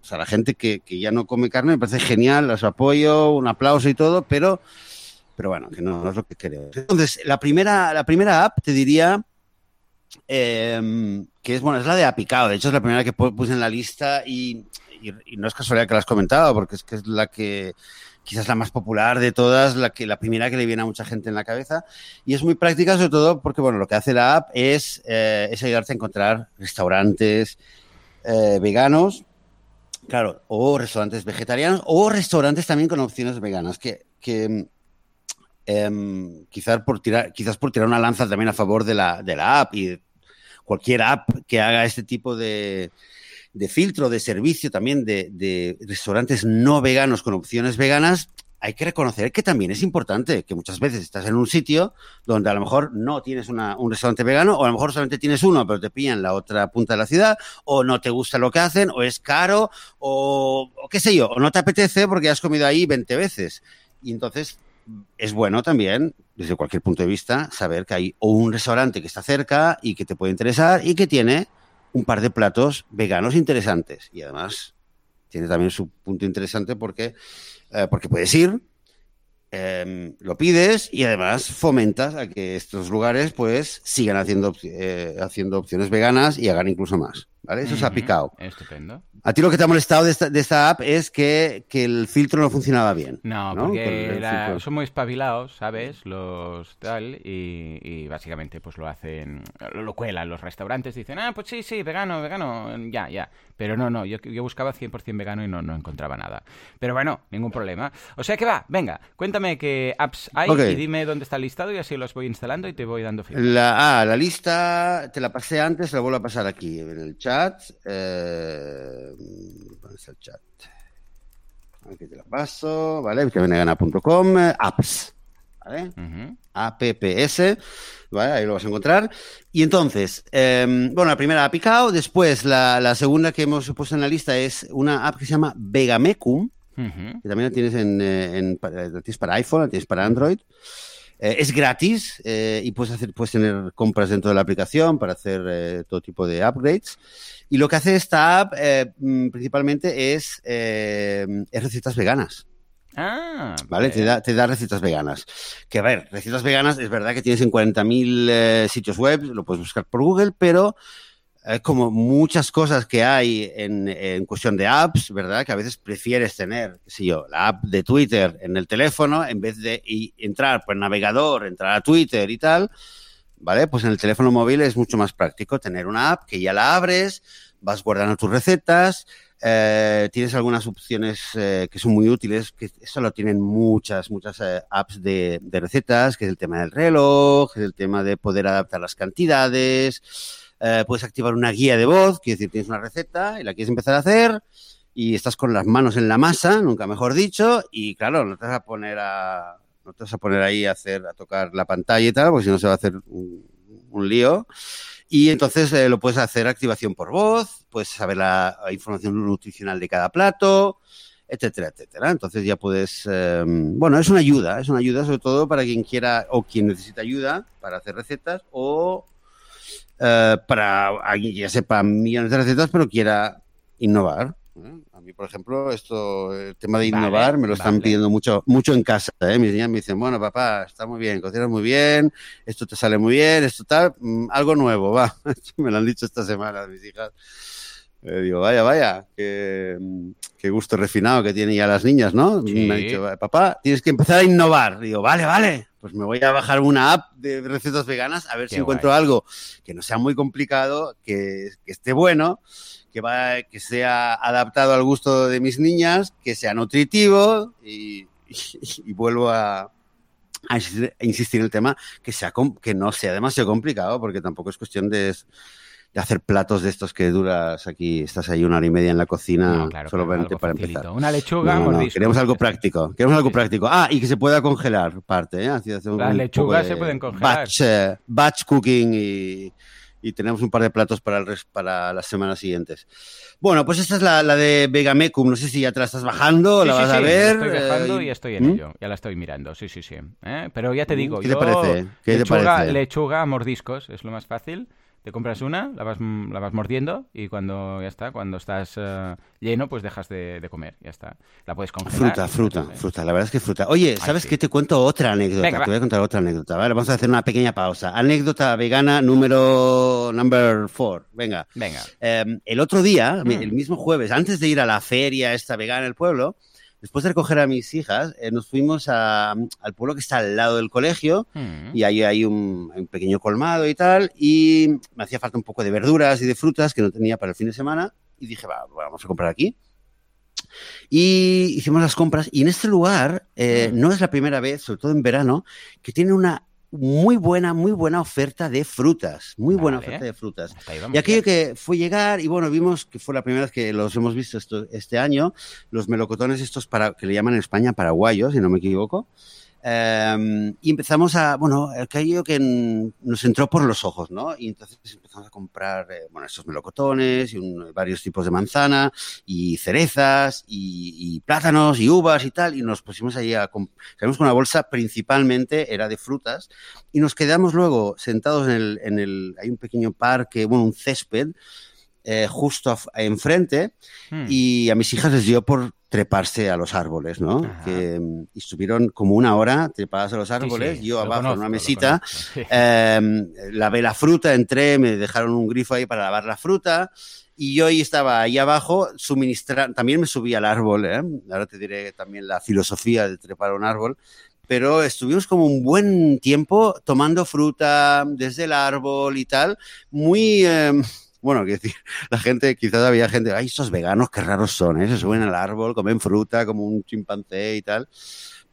o sea, la gente que, que ya no come carne me parece genial, los apoyo, un aplauso y todo, pero, pero bueno, que no, no es lo que creo. Entonces, la primera, la primera app te diría eh, que es, bueno, es la de Apicao. De hecho, es la primera que pu- puse en la lista y no es casualidad que la has comentado, porque es que es la que quizás la más popular de todas, la, que, la primera que le viene a mucha gente en la cabeza. Y es muy práctica, sobre todo porque, bueno, lo que hace la app es, eh, es ayudarte a encontrar restaurantes eh, veganos, claro, o restaurantes vegetarianos, o restaurantes también con opciones veganas, que, que em, quizás, por tirar, quizás por tirar una lanza también a favor de la, de la app y cualquier app que haga este tipo de, de filtro, de servicio también de, de restaurantes no veganos con opciones veganas, hay que reconocer que también es importante, que muchas veces estás en un sitio donde a lo mejor no tienes una- un restaurante vegano, o a lo mejor solamente tienes uno, pero te pillan la otra punta de la ciudad, o no te gusta lo que hacen, o es caro, o, o qué sé yo, o no te apetece porque has comido ahí 20 veces. Y entonces es bueno también, desde cualquier punto de vista, saber que hay o un restaurante que está cerca y que te puede interesar y que tiene un par de platos veganos interesantes. Y además tiene también su punto interesante porque, eh, porque puedes ir, eh, lo pides y además fomentas a que estos lugares pues sigan haciendo, eh, haciendo opciones veganas y hagan incluso más. ¿Vale? Eso se ha picado. Estupendo. A ti lo que te ha molestado de esta, de esta app es que, que el filtro no funcionaba bien. No, ¿no? porque la- son muy espabilados, ¿sabes? Los tal, y, y básicamente pues lo hacen, lo, cuelan los restaurantes, dicen, ah, pues sí, sí, vegano, vegano, ya, ya. Pero no, no, yo, yo buscaba 100% vegano y no, no encontraba nada. Pero bueno, ningún problema. O sea que va, venga, cuéntame qué apps hay y dime dónde está el listado y así los voy instalando y te voy dando feedback. La, ah, la lista te la pasé antes, la vuelvo a pasar aquí en el chat. Eh, ¿Dónde está el chat? Aquí te la paso, ¿vale? vitaminagana.com, eh, apps. APPS, ¿vale? Ahí lo vas a encontrar. Y entonces, eh, bueno, la primera ha picado, después la, la segunda que hemos puesto en la lista es una app que se llama Vegamecum, que también la tienes, en, eh, en- la tienes para iPhone, la tienes para Android. Eh, es gratis eh, y puedes, hacer, puedes tener compras dentro de la aplicación para hacer eh, todo tipo de upgrades. Y lo que hace esta app mm, principalmente es, es recetas veganas. Ah, ¿Vale? Te da, te da recetas veganas. Que a ver, recetas veganas es verdad que tienes en 40.000 eh, sitios web, lo puedes buscar por Google, pero eh, como muchas cosas que hay en, cuestión de apps, ¿verdad? Que a veces prefieres tener, qué sé yo, la app de Twitter en el teléfono en vez de y entrar por el navegador, entrar a Twitter y tal. ¿vale? Pues en el teléfono móvil es mucho más práctico tener una app que ya la abres, vas guardando tus recetas, eh, tienes algunas opciones eh, que son muy útiles, que eso lo tienen muchas, muchas eh, apps de, de, recetas, que es el tema del reloj, que es el tema de poder adaptar las cantidades, eh, puedes activar una guía de voz, quiere decir, tienes una receta y la quieres empezar a hacer y estás con las manos en la masa, nunca mejor dicho, y claro, no te vas a poner a, no te vas a poner ahí a hacer, a tocar la pantalla y tal, porque si no se va a hacer un, lío. Y entonces eh, lo puedes hacer activación por voz, puedes saber la, información nutricional de cada plato, etcétera, etcétera. Entonces ya puedes, eh, bueno, es una ayuda, es una ayuda sobre todo para quien quiera o quien necesita ayuda para hacer recetas o eh, para alguien que ya sepa millones de recetas pero quiera innovar. A mí, por ejemplo, esto, el tema de innovar, vale, me lo están vale. pidiendo mucho, mucho en casa. ¿eh? Mis niñas me dicen, bueno, papá, está muy bien, cocinas muy bien, esto te sale muy bien, esto tal, mmm, algo nuevo, va. me lo han dicho esta semana mis hijas. Eh, digo, vaya, vaya, qué, qué, gusto refinado que tienen ya las niñas, ¿no? Sí. Me han dicho, papá, tienes que empezar a innovar. Digo, vale, vale, pues me voy a bajar una app de recetas veganas a ver qué si encuentro algo que no sea muy complicado, que, que esté bueno que, va, que sea adaptado al gusto de mis niñas, que sea nutritivo y, y, y vuelvo a, a, insistir en el tema, que, sea, que no sea demasiado complicado, porque tampoco es cuestión de, de hacer platos de estos que duras aquí, estás ahí una hora y media en la cocina no, claro, solamente claro, para facilito. empezar. Una lechuga, no, no, queremos algo práctico, queremos algo práctico. Ah, y que se pueda congelar parte, ¿eh? Así hacer un, Las lechugas se pueden congelar. Batch, uh, batch cooking y y tenemos un par de platos para, el res, para las semanas siguientes. Bueno, pues esta es la, la de Vegamecum. No sé si ya te la estás bajando, sí, la sí, vas sí, a ver. Estoy bajando eh, y estoy en ¿Mm? ello. Ya la estoy mirando, sí, sí, sí. ¿Eh? Pero ya te ¿Mm? digo, ¿Qué yo, te parece? ¿Qué lechuga, te parece? lechuga, mordiscos, es lo más fácil. Te compras una, la vas, la vas mordiendo y cuando ya está, cuando estás uh, lleno, pues dejas de, de, comer, ya está. La puedes congelar. Fruta, fruta, fruta, la verdad es que fruta. Oye, ¿sabes Ay, sí. qué? Te cuento otra anécdota. Venga, te voy a contar otra anécdota, ¿vale? Vamos a hacer una pequeña pausa. Anécdota vegana número number four. Venga. Venga. Eh, el otro día, mm. el mismo jueves, antes de ir a la feria esta vegana en el pueblo, después de recoger a mis hijas, eh, nos fuimos a, al pueblo que está al lado del colegio mm. y ahí hay un, un, pequeño colmado y tal, y me hacía falta un poco de verduras y de frutas que no tenía para el fin de semana y dije, va, vamos a comprar aquí. Y hicimos las compras y en este lugar eh, no es la primera vez, sobre todo en verano, que tiene una muy buena, muy buena oferta de frutas, muy vale. buena oferta de frutas. Y aquello bien. que fue llegar, y bueno, vimos que fue la primera vez que los hemos visto esto, este año, los melocotones estos para, que le llaman en España paraguayos, si no me equivoco. Um, y empezamos a, bueno, aquello que nos entró por los ojos, ¿no? Y entonces empezamos a comprar, eh, bueno, estos melocotones y varios tipos de manzana y cerezas y, y, plátanos y uvas y tal. Y nos pusimos ahí a, salimos con una bolsa principalmente, era de frutas. Y nos quedamos luego sentados en el, en el hay un pequeño parque, bueno, un césped, eh, justo enfrente. Hmm. Y a mis hijas les dio por treparse a los árboles, ¿no? Que, y estuvieron como una hora trepadas a los árboles, sí, sí, yo abajo en una mesita, sí. eh, lavé la fruta, entré, me dejaron un grifo ahí para lavar la fruta, y yo ahí estaba ahí abajo suministrando, también me subí al árbol, ¿eh? ahora te diré también la filosofía de trepar a un árbol, pero estuvimos como un buen tiempo tomando fruta desde el árbol y tal, muy... Eh, bueno, quiero decir, la gente, quizás había gente, ay, estos veganos, qué raros son, ¿eh? se suben al árbol, comen fruta como un chimpancé y tal.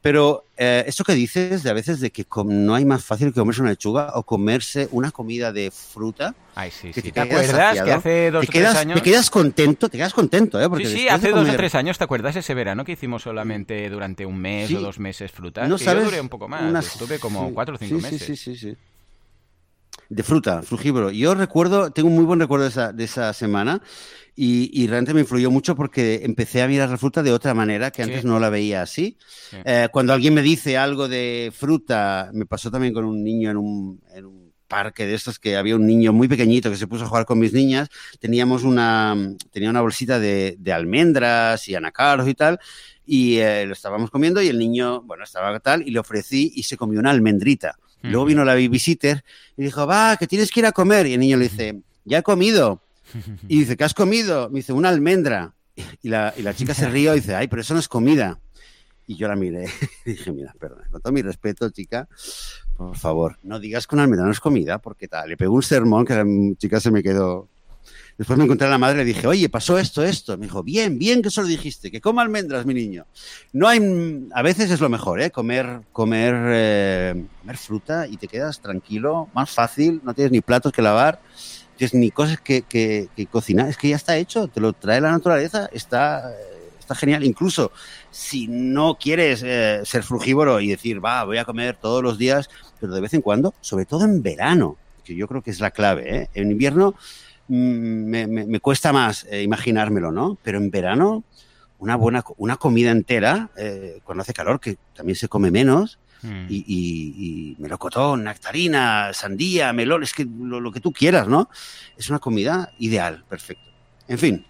Pero eh, esto que dices de a veces de que no hay más fácil que comerse una lechuga o comerse una comida de fruta. Ay, sí, sí. ¿Te, ¿Te acuerdas saciado, que hace dos quedas, o tres años? Te quedas contento, te quedas contento, ¿eh? Porque sí, sí, hace comer... dos o tres años, ¿te acuerdas ese verano que hicimos solamente durante un mes sí. o dos meses fruta? No que sabes. Yo duré un poco más, una... estuve como sí, cuatro o cinco meses. Sí, sí, sí, sí de fruta, frugívoro. Yo recuerdo, tengo un muy buen recuerdo de esa, de esa semana y, y, realmente me influyó mucho porque empecé a mirar la fruta de otra manera que antes sí. no la veía así. Sí. Eh, cuando alguien me dice algo de fruta, me pasó también con un niño en un, en un parque de estos que había un niño muy pequeñito que se puso a jugar con mis niñas, teníamos una, tenía una bolsita de, de almendras y anacardos y tal, y eh, lo estábamos comiendo y el niño, bueno, estaba tal, y le ofrecí y se comió una almendrita. Luego vino la babysitter y dijo, va, que tienes que ir a comer. Y el niño le dice, ya he comido. Y dice, ¿qué has comido? Me dice, una almendra. Y la, y la chica se ríe y dice, ay, pero eso no es comida. Y yo la miré y dije, mira, perdón, con todo mi respeto, chica, por favor, no digas que un almendra no es comida, porque tal. Le pegó un sermón que la chica se me quedó Después me encontré a la madre y le dije, oye, pasó esto, esto. Me dijo, bien, bien que eso lo dijiste, que coma almendras, mi niño. No hay, a veces es lo mejor, ¿eh? Comer, comer, eh, comer fruta y te quedas tranquilo, más fácil, no tienes ni platos que lavar, tienes ni cosas que, que, cocinar, es que ya está hecho, te lo trae la naturaleza, está, está genial. Incluso si no quieres eh, ser frugívoro y decir, va, voy a comer todos los días, pero de vez en cuando, sobre todo en verano, que yo creo que es la clave, ¿eh? En invierno Mm, me, me, cuesta más eh, imaginármelo, ¿no? Pero en verano, una buena una comida entera, eh, cuando hace calor, que también se come menos, mm. y, y, y, melocotón, nectarina, sandía, melón, es que lo, lo, que tú quieras, ¿no? Es una comida ideal, perfecto. En fin.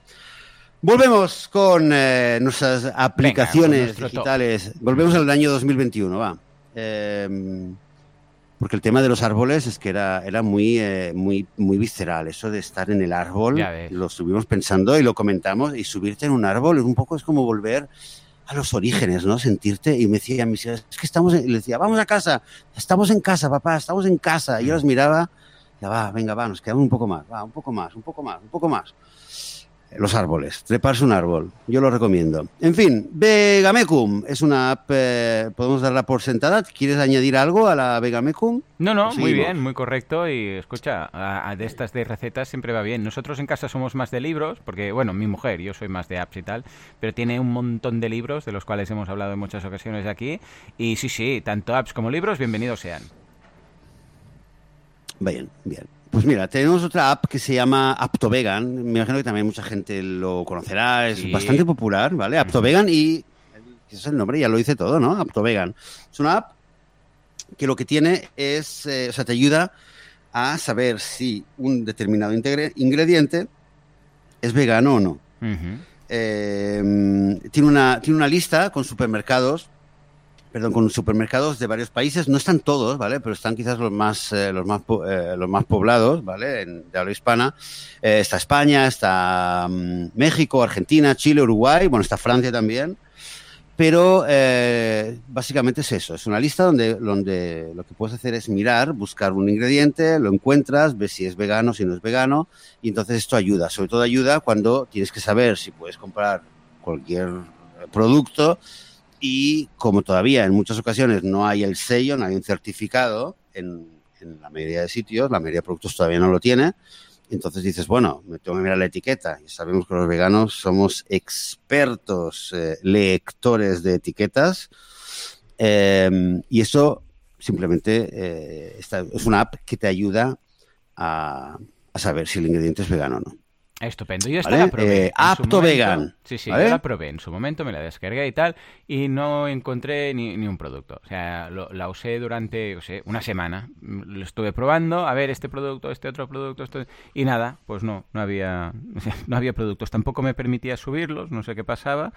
Volvemos con eh, nuestras aplicaciones Venga, digitales. Volvemos al año 2021, va. Eh, porque el tema de los árboles es que era, era muy, eh, muy, muy visceral. Eso de estar en el árbol, lo estuvimos pensando y lo comentamos. Y subirte en un árbol es un poco es como volver a los orígenes, ¿no? Sentirte. Y me decía mis hijas, es que estamos. En... Y le decía, vamos a casa, estamos en casa, papá, estamos en casa. Y yo los miraba, ya va, venga, va, nos quedamos un poco más, va, un poco más, un poco más, un poco más los árboles, treparse un árbol. Yo lo recomiendo. En fin, Vegamecum es una app, eh, podemos darla por sentada. ¿Quieres añadir algo a la Vegamecum? No, no, muy bien, muy correcto. Y escucha, a, a de estas de recetas siempre va bien. Nosotros en casa somos más de libros, porque, bueno, mi mujer, yo soy más de apps y tal, pero tiene un montón de libros de los cuales hemos hablado en muchas ocasiones aquí. Y sí, sí, tanto apps como libros, bienvenidos sean. Bien, bien. Pues mira, tenemos otra app que se llama AptoVegan. Me imagino que también mucha gente lo conocerá. Es sí. bastante popular, ¿vale? AptoVegan y... Ese es el nombre, ya lo dice todo, ¿no? AptoVegan. Es una app que lo que tiene es... Eh, o sea, te ayuda a saber si un determinado ingrediente es vegano o no. Uh -huh. eh, tiene, una, tiene una lista con supermercados perdón, con supermercados de varios países. No están todos, ¿vale? Pero están quizás los más, eh, los más, eh, los más poblados, ¿vale? En, de habla hispana. Eh, está España, está um, México, Argentina, Chile, Uruguay, bueno, está Francia también. Pero eh, básicamente es eso, es una lista donde, donde lo que puedes hacer es mirar, buscar un ingrediente, lo encuentras, ves si es vegano, si no es vegano, y entonces esto ayuda, sobre todo ayuda cuando tienes que saber si puedes comprar cualquier producto, y como todavía en muchas ocasiones no hay el sello, no hay un certificado en, la mayoría de sitios, la mayoría de productos todavía no lo tiene, entonces dices, bueno, me tengo que mirar la etiqueta. Y sabemos que los veganos somos expertos eh, lectores de etiquetas eh, y eso simplemente eh, es una app que te ayuda a saber si el ingrediente es vegano o no. Estupendo. Yo esta ¿Vale? la probé. Eh, apto vegan. Sí, sí, ¿vale? yo la probé en su momento, me la descargué y tal, y no encontré ni, ni un producto. O sea, lo, la usé durante, o sea, una semana. Lo estuve probando, a ver, este producto, este otro producto, esto, y nada, pues no, no había, no había productos. Tampoco me permitía subirlos, no sé qué pasaba,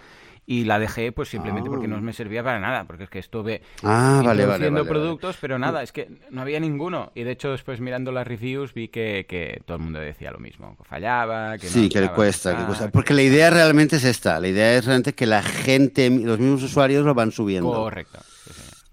y la dejé pues simplemente porque no me servía para nada, porque es que estuve ah, vale, vale, vale, productos, pero nada, es que no había ninguno. Y de hecho, después mirando las reviews vi que, que todo el mundo decía lo mismo, fallaba, que sí, que le cuesta, que cuesta. Porque la idea realmente es esta, la idea es realmente que la gente, los mismos usuarios lo van subiendo. Correcto.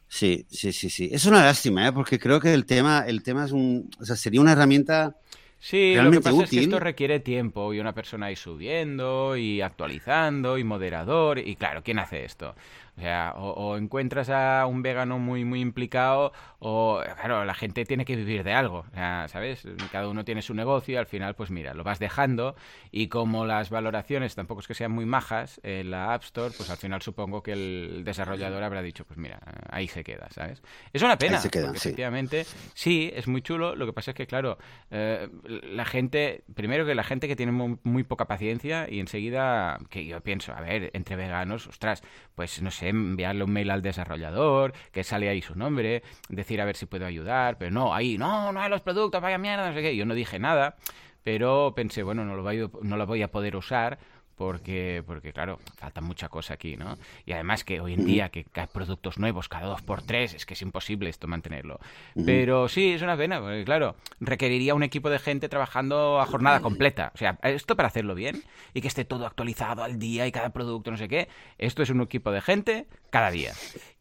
Sí, sí, sí, sí. Es una lástima, ¿eh? porque creo que el tema, el tema es un, o sea, sería una herramienta Sí, lo que pasa útil. es que esto requiere tiempo y una persona ahí subiendo y actualizando y moderador. Y claro, ¿quién hace esto? O sea, o, o, encuentras a un vegano muy, muy implicado, o, claro, la gente tiene que vivir de algo, o sea, ¿sabes? Cada uno tiene su negocio y al final, pues mira, lo vas dejando y como las valoraciones tampoco es que sean muy majas en la App Store, pues al final supongo que el desarrollador habrá dicho, pues mira, ahí se queda, ¿sabes? Es una pena, se queda, porque sí. efectivamente, sí, es muy chulo, lo que pasa es que, claro, eh, la gente, primero que la gente que tiene muy, muy poca paciencia y enseguida, que yo pienso, a ver, entre veganos, ostras, pues no sé, enviarle un mail al desarrollador, que sale ahí su nombre, decir a ver si puedo ayudar, pero no, ahí, no, no hay los productos, vaya mierda, no sé qué. Yo no dije nada, pero pensé, bueno, no lo voy, no lo voy a poder usar porque, porque claro, falta mucha cosa aquí, ¿no? Y además que hoy en día que hay productos nuevos cada dos por tres, es que es imposible esto mantenerlo. Pero sí, es una pena, porque claro, requeriría un equipo de gente trabajando a jornada completa. O sea, esto para hacerlo bien y que esté todo actualizado al día y cada producto, no sé qué, esto es un equipo de gente cada día.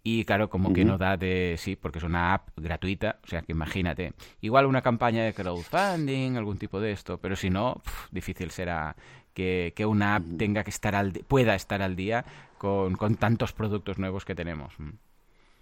Y claro, como que no da de... Sí, porque es una app gratuita, o sea que imagínate. Igual una campaña de crowdfunding, algún tipo de esto, pero si no, difícil será que, una app tenga que estar al pueda estar al día con, tantos productos nuevos que tenemos. Mm.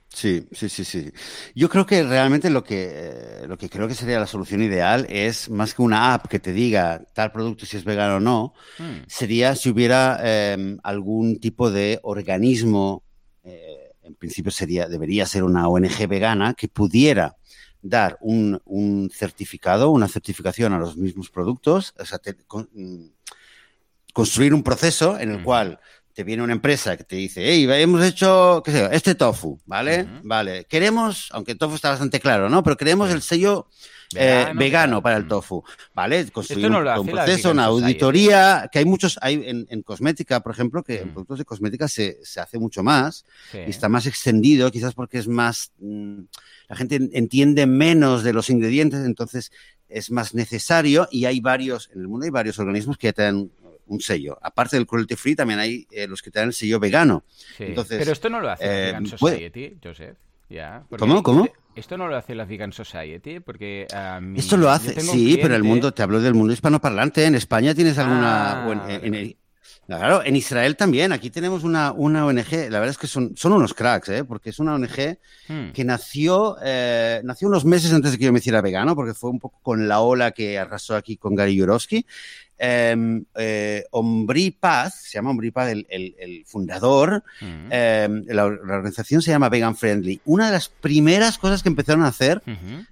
Sí, sí, sí, sí. Yo creo que realmente lo que, eh, lo que creo que sería la solución ideal es más que una app que te diga tal producto si es vegano o no, mm. sería si hubiera em, algún tipo de organismo, eh, en principio sería, debería ser una ONG vegana que pudiera dar un, un certificado, una certificación a los mismos productos, o sea, mm, construir un proceso en el cual te viene una empresa que te dice, hey, hemos hecho, qué sé este tofu, ¿vale? Vale, queremos, aunque el tofu está bastante claro, ¿no? Pero queremos el sello eh, vegano, para el tofu, ¿vale? Construir un, proceso, una auditoría, que hay muchos, hay en, cosmética, por ejemplo, que en productos de cosmética se, se hace mucho más y está más extendido, quizás porque es más, mm, la gente entiende menos de los ingredientes, entonces es más necesario y hay varios, en el mundo hay varios organismos que ya te dan un sello. Aparte del cruelty free, también hay eh, los que te dan el sello vegano. Entonces, Pero esto no lo hace la eh, Vegan Society, Joseph. ¿Cómo? ¿Cómo? Esto no lo hace la Vegan Society, porque Esto lo hace, sí, pero el mundo, te hablo del mundo hispanoparlante. En España tienes alguna... Ah, en, claro, en Israel también. Aquí tenemos una, una ONG, la verdad es que son, son unos cracks, ¿eh? porque es una ONG hmm. que nació, eh, nació unos meses antes de que yo me hiciera vegano, porque fue un poco con la ola que arrasó aquí con Gary Yurovsky. Em, eh, Paz, se llama Ombri Paz el, fundador, em, la, organización se llama Vegan Friendly. Una de las primeras cosas que empezaron a hacer,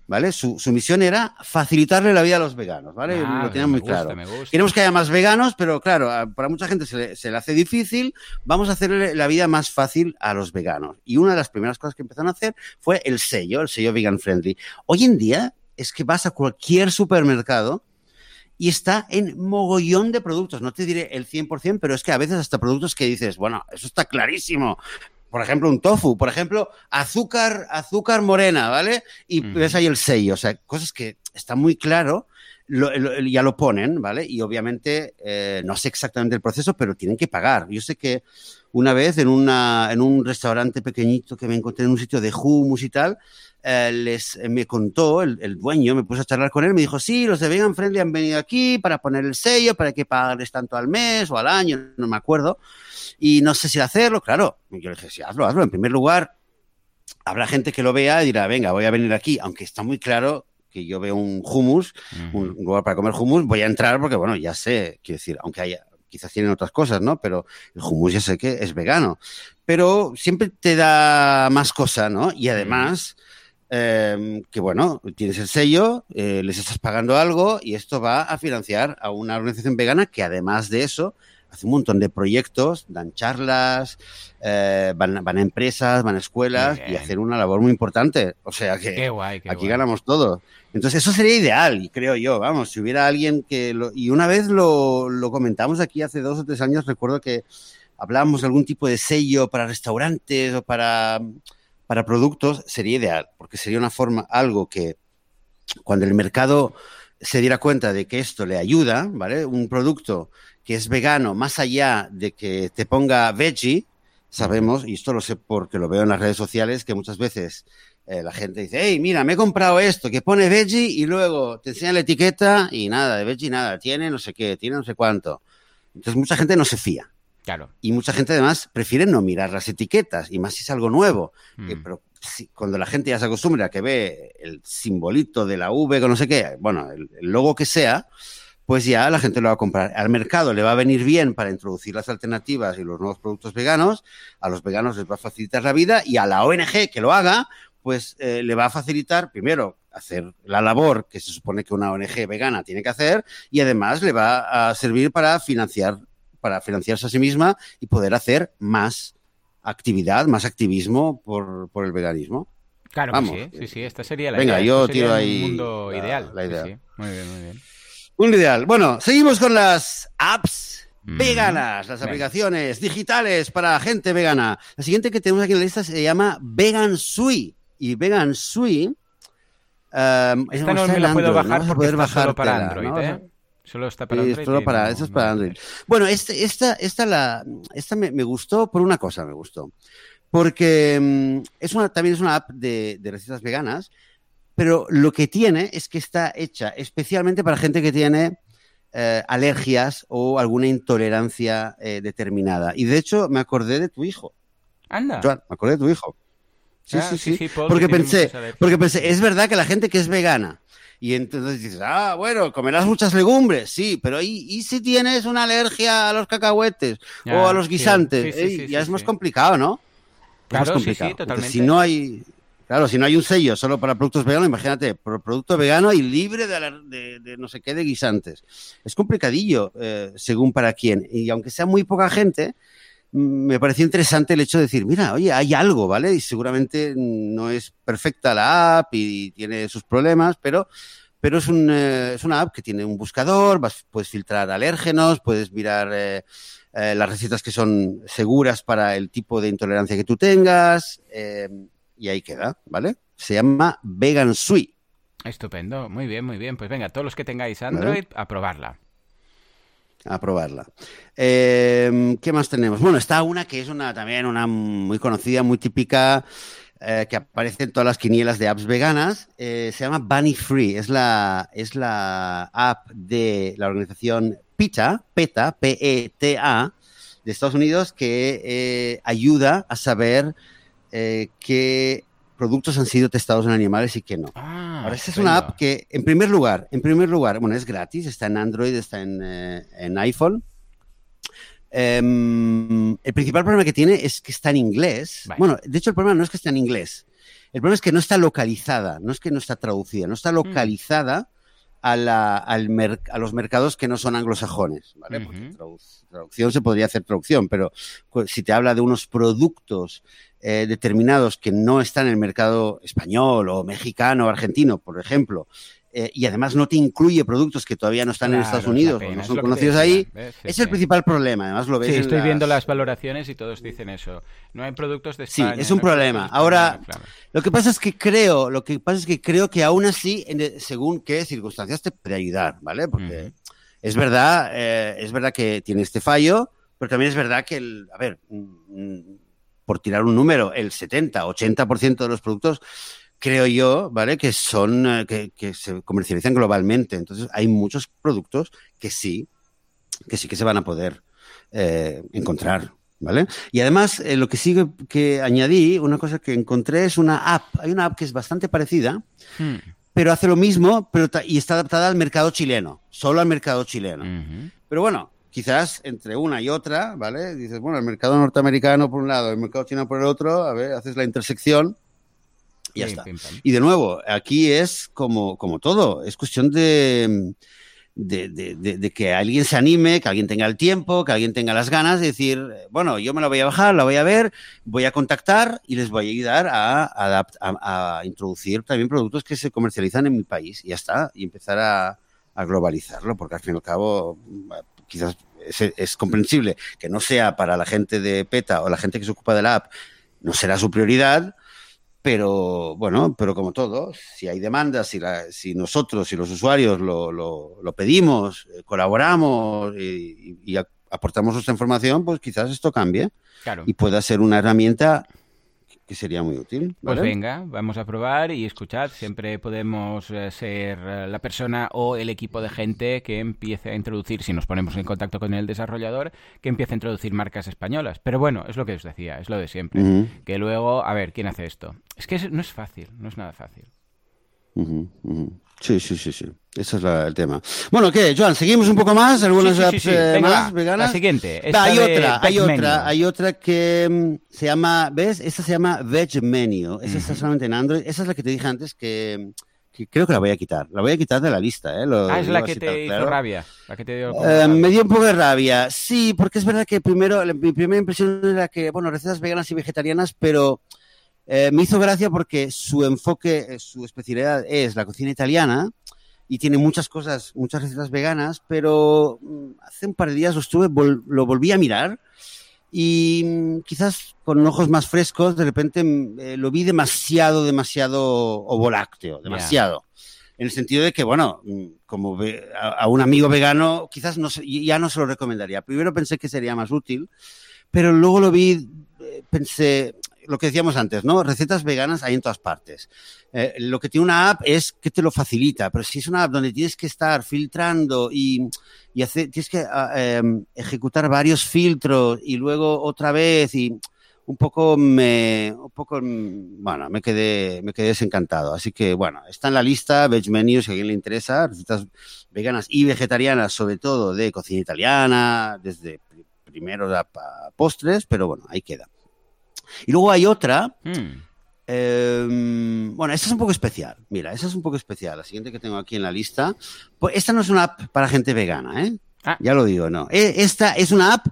¿vale? Su, misión era facilitarle la vida a los veganos, ¿vale? Ah, Lo tenían muy claro. Queremos que haya más veganos, pero claro, para mucha gente se le, hace difícil, vamos a hacerle la vida más fácil a los veganos. Y una de las primeras cosas que empezaron a hacer fue el sello, el sello Vegan Friendly. Hoy en día es que vas a cualquier supermercado y está en mogollón de productos. No te diré el 100%, pero es que a veces hasta productos que dices, bueno, eso está clarísimo. Por ejemplo, un tofu, por ejemplo, azúcar, azúcar morena, ¿vale? Y ves ahí el sello, o sea, cosas que está muy claro, ya lo ponen, ¿vale? Y obviamente eh, no sé exactamente el proceso, pero tienen que pagar. Yo sé que una vez en, un restaurante pequeñito que me encontré en un sitio de hummus y tal, eh, les, eh, me contó, el, dueño, me puso a charlar con él, me dijo, sí, los de Vegan Friendly han venido aquí para poner el sello, para que pagues tanto al mes o al año, no me acuerdo, y no sé si hacerlo, claro, yo le dije, sí, hazlo, hazlo, en primer lugar, habrá gente que lo vea y dirá, venga, voy a venir aquí, aunque está muy claro que yo veo un hummus, un lugar para comer hummus, voy a entrar porque, bueno, ya sé, quiero decir, aunque haya, quizás tienen otras cosas, ¿no? Pero el hummus ya sé que es vegano. Pero siempre te da más cosa, ¿no? Y además, Em, que bueno, tienes el sello, eh, les estás pagando algo y esto va a financiar a una organización vegana que además de eso hace un montón de proyectos, dan charlas, eh, van, a empresas, van a escuelas y hacen una labor muy importante. O sea que aquí ganamos todo. Entonces eso sería ideal, creo yo, vamos, si hubiera alguien que... Lo, y una vez lo, lo comentamos aquí hace dos o tres años, recuerdo que hablábamos de algún tipo de sello para restaurantes o para para productos sería ideal, porque sería una forma, algo que cuando el mercado se diera cuenta de que esto le ayuda, ¿vale? Un producto que es vegano, más allá de que te ponga veggie, sabemos, y esto lo sé porque lo veo en las redes sociales, que muchas veces eh, la gente dice, hey, mira, me he comprado esto que pone veggie y luego te enseña la etiqueta y nada, de veggie nada, tiene no sé qué, tiene no sé cuánto. Entonces mucha gente no se fía. Y mucha gente además prefiere no mirar las etiquetas, y más si es algo nuevo. Mm. pero cuando la gente ya se acostumbra a que ve el simbolito de la V con no sé qué, bueno, el, logo que sea, pues ya la gente lo va a comprar. Al mercado le va a venir bien para introducir las alternativas y los nuevos productos veganos, a los veganos les va a facilitar la vida y a la ONG que lo haga, pues eh, le va a facilitar, primero, hacer la labor que se supone que una ONG vegana tiene que hacer y además le va a servir para financiar para financiarse a sí misma y poder hacer más actividad, más activismo por, por el veganismo. Claro, Vamos. sí, sí, sí, esta sería la Venga, idea. yo tiro ahí. Un mundo ideal. La idea. Muy bien, muy bien. Un ideal. Bueno, seguimos con las apps veganas, las aplicaciones digitales para gente vegana. La siguiente que tenemos aquí en la lista se llama Vegan Sui. Y Vegan Sui... Um, Esta no me la puedo bajar porque está solo para Android, ¿eh? Solo está para Android. Solo para, no, eso es para Android. Bueno, este, esta, esta, la, esta me, me, gustó por una cosa, me gustó. Porque um, es una, también es una app de, de recetas veganas, pero lo que tiene es que está hecha especialmente para gente que tiene eh, alergias o alguna intolerancia eh, determinada. Y de hecho, me acordé de tu hijo. Anda. Joan, me acordé de tu hijo. Sí, ah, sí, sí. sí Paul, porque pensé, porque pensé, es verdad que la gente que es vegana y entonces dices, ah, bueno, comerás muchas legumbres, sí, pero ¿y, y si tienes una alergia a los cacahuetes ya, o a los guisantes? Sí, sí, sí, ya es más complicado, ¿no? Claro, es más complicado. sí, totalmente. si no hay, Claro, si no hay un sello solo para productos veganos, imagínate, producto vegano y libre de, de, no sé qué, de guisantes. Es complicadillo, eh, según para quién. Y aunque sea muy poca gente, me pareció interesante el hecho de decir, mira, oye, hay algo, ¿vale? Y seguramente no es perfecta la app y tiene sus problemas, pero, pero es, un, eh, es una app que tiene un buscador, puedes filtrar alérgenos, puedes mirar eh, las recetas que son seguras para el tipo de intolerancia que tú tengas. Y ahí queda, ¿vale? Se llama Vegan Sui. Estupendo, muy bien, muy bien. Pues venga, todos los que tengáis Android, ¿vale? a probarla. A probarla. Eh, ¿Qué más tenemos? Bueno, está una que es una también una muy conocida, muy típica, eh, que aparece en todas las quinielas de apps veganas. Eh, se llama Bunny Free. Es la, es la app de la organización PETA, PETA, P-E-T-A, de Estados Unidos, que eh, ayuda a saber eh, qué productos han sido testados en animales y qué no. Ah, Ahora, esta es una app que, en primer lugar, en primer lugar, bueno, es gratis, está en Android, está en, eh, en iPhone. Um, el principal problema que tiene es que está en inglés. Vale. Bueno, de hecho, el problema no es que esté en inglés. El problema es que no está localizada, no es que no está traducida, no está localizada mm. a, la, al mer a, los mercados que no son anglosajones, ¿vale? Uh -huh. Porque tradu traducción se podría hacer traducción, pero si te habla de unos productos eh, determinados que no están en el mercado español o mexicano o argentino, por ejemplo, eh, y además no te incluye productos que todavía no están claro, en Estados Unidos, o no son conocidos ahí, ¿ves? Sí, es sí. el principal problema. Además lo ves. Sí, estoy las... viendo las valoraciones y todos dicen eso. No hay productos de España. Sí, es un no problema. Ahora, claro. lo que pasa es que creo, lo que pasa es que creo que aún así, en, según qué circunstancias te puede ayudar, ¿vale? Porque uh -huh. es verdad, eh, es verdad que tiene este fallo, pero también es verdad que el, a ver, mm, por tirar un número, el 70, 80% de los productos creo yo, ¿vale? Que son, eh, que, que, se comercializan globalmente. Entonces, hay muchos productos que sí, que sí que se van a poder eh, encontrar, ¿vale? Y además, eh, lo que sigue que añadí, una cosa que encontré es una app. Hay una app que es bastante parecida, hmm. pero hace lo mismo, pero y está adaptada al mercado chileno, solo al mercado chileno. Uh -huh. Pero bueno, quizás entre una y otra, ¿vale? Dices, bueno, el mercado norteamericano por un lado, el mercado chino por el otro, a ver, haces la intersección y ya sí, está. Pim. Y de nuevo, aquí es como, como todo, es cuestión de, de, de, de, que alguien se anime, que alguien tenga el tiempo, que alguien tenga las ganas de decir, bueno, yo me la voy a bajar, la voy a ver, voy a contactar y les voy a ayudar a, a, a, a introducir también productos que se comercializan en mi país y ya está, y empezar a, a globalizarlo, porque al fin y al cabo quizás es, es, comprensible que no sea para la gente de PETA o la gente que se ocupa de la app, no será su prioridad, pero bueno, pero como todo, si hay demandas, si, la, si nosotros, si los usuarios lo, lo, lo pedimos, eh, colaboramos y, y, aportamos nuestra información, pues quizás esto cambie claro. y pueda ser una herramienta que sería muy útil. ¿vale? Pues venga, vamos a probar y escuchad. Siempre podemos eh, ser eh, la persona o el equipo de gente que empiece a introducir, si nos ponemos en contacto con el desarrollador, que empiece a introducir marcas españolas. Pero bueno, es lo que os decía, es lo de siempre. Uh -huh. Que luego, a ver, ¿quién hace esto? Es que no es fácil, no es nada fácil. Uh -huh, uh -huh. Sí, sí, sí, sí. Ese es la, el tema. Bueno, ¿qué, Joan? ¿Seguimos un poco más? ¿Algunas sí, sí, apps sí, eh, Venga, más veganas? La siguiente. Va, hay otra, hay otra, hay otra que um, se llama, ¿ves? Esta se llama Veg Menu. Esa uh -huh. está solamente en Android. Esa es la que te dije antes que, que, creo que la voy a quitar. La voy a quitar de la lista, ¿eh? Lo, ah, es la que te hizo claro. rabia. La que te dio uh, me dio un poco de rabia. Sí, porque es verdad que primero, mi primera impresión era que, bueno, recetas veganas y vegetarianas, pero eh, me hizo gracia porque su enfoque, su especialidad es la cocina italiana y tiene muchas cosas, muchas recetas veganas, pero mm, hace un par de días lo estuve, vol- lo volví a mirar y mm, quizás con ojos más frescos, de repente mm, eh, lo vi demasiado, demasiado ovolácteo, demasiado. En el sentido de que, bueno, como a, a un amigo vegano, quizás no ya no se lo recomendaría. Primero pensé que sería más útil, pero luego lo vi, eh, pensé, lo que decíamos antes, ¿no? Recetas veganas hay en todas partes. Eh, lo que tiene una app es que te lo facilita, pero si es una app donde tienes que estar filtrando y, hacer, tienes que ah, em, ejecutar varios filtros y luego otra vez y un poco me, un poco, mm, bueno, me quedé, me quedé desencantado. Así que, bueno, está en la lista, Veg Menus, si a alguien le interesa, recetas veganas y vegetarianas, sobre todo de cocina italiana, desde pri- primero a postres, pero bueno, ahí queda. Y luego hay otra, eh, bueno, esta es un poco especial. Mira, esta es un poco especial. La siguiente que tengo aquí en la lista. Pues esta no es una app para gente vegana, ¿eh? Ah. Ya lo digo, no. Eh, Esta es una app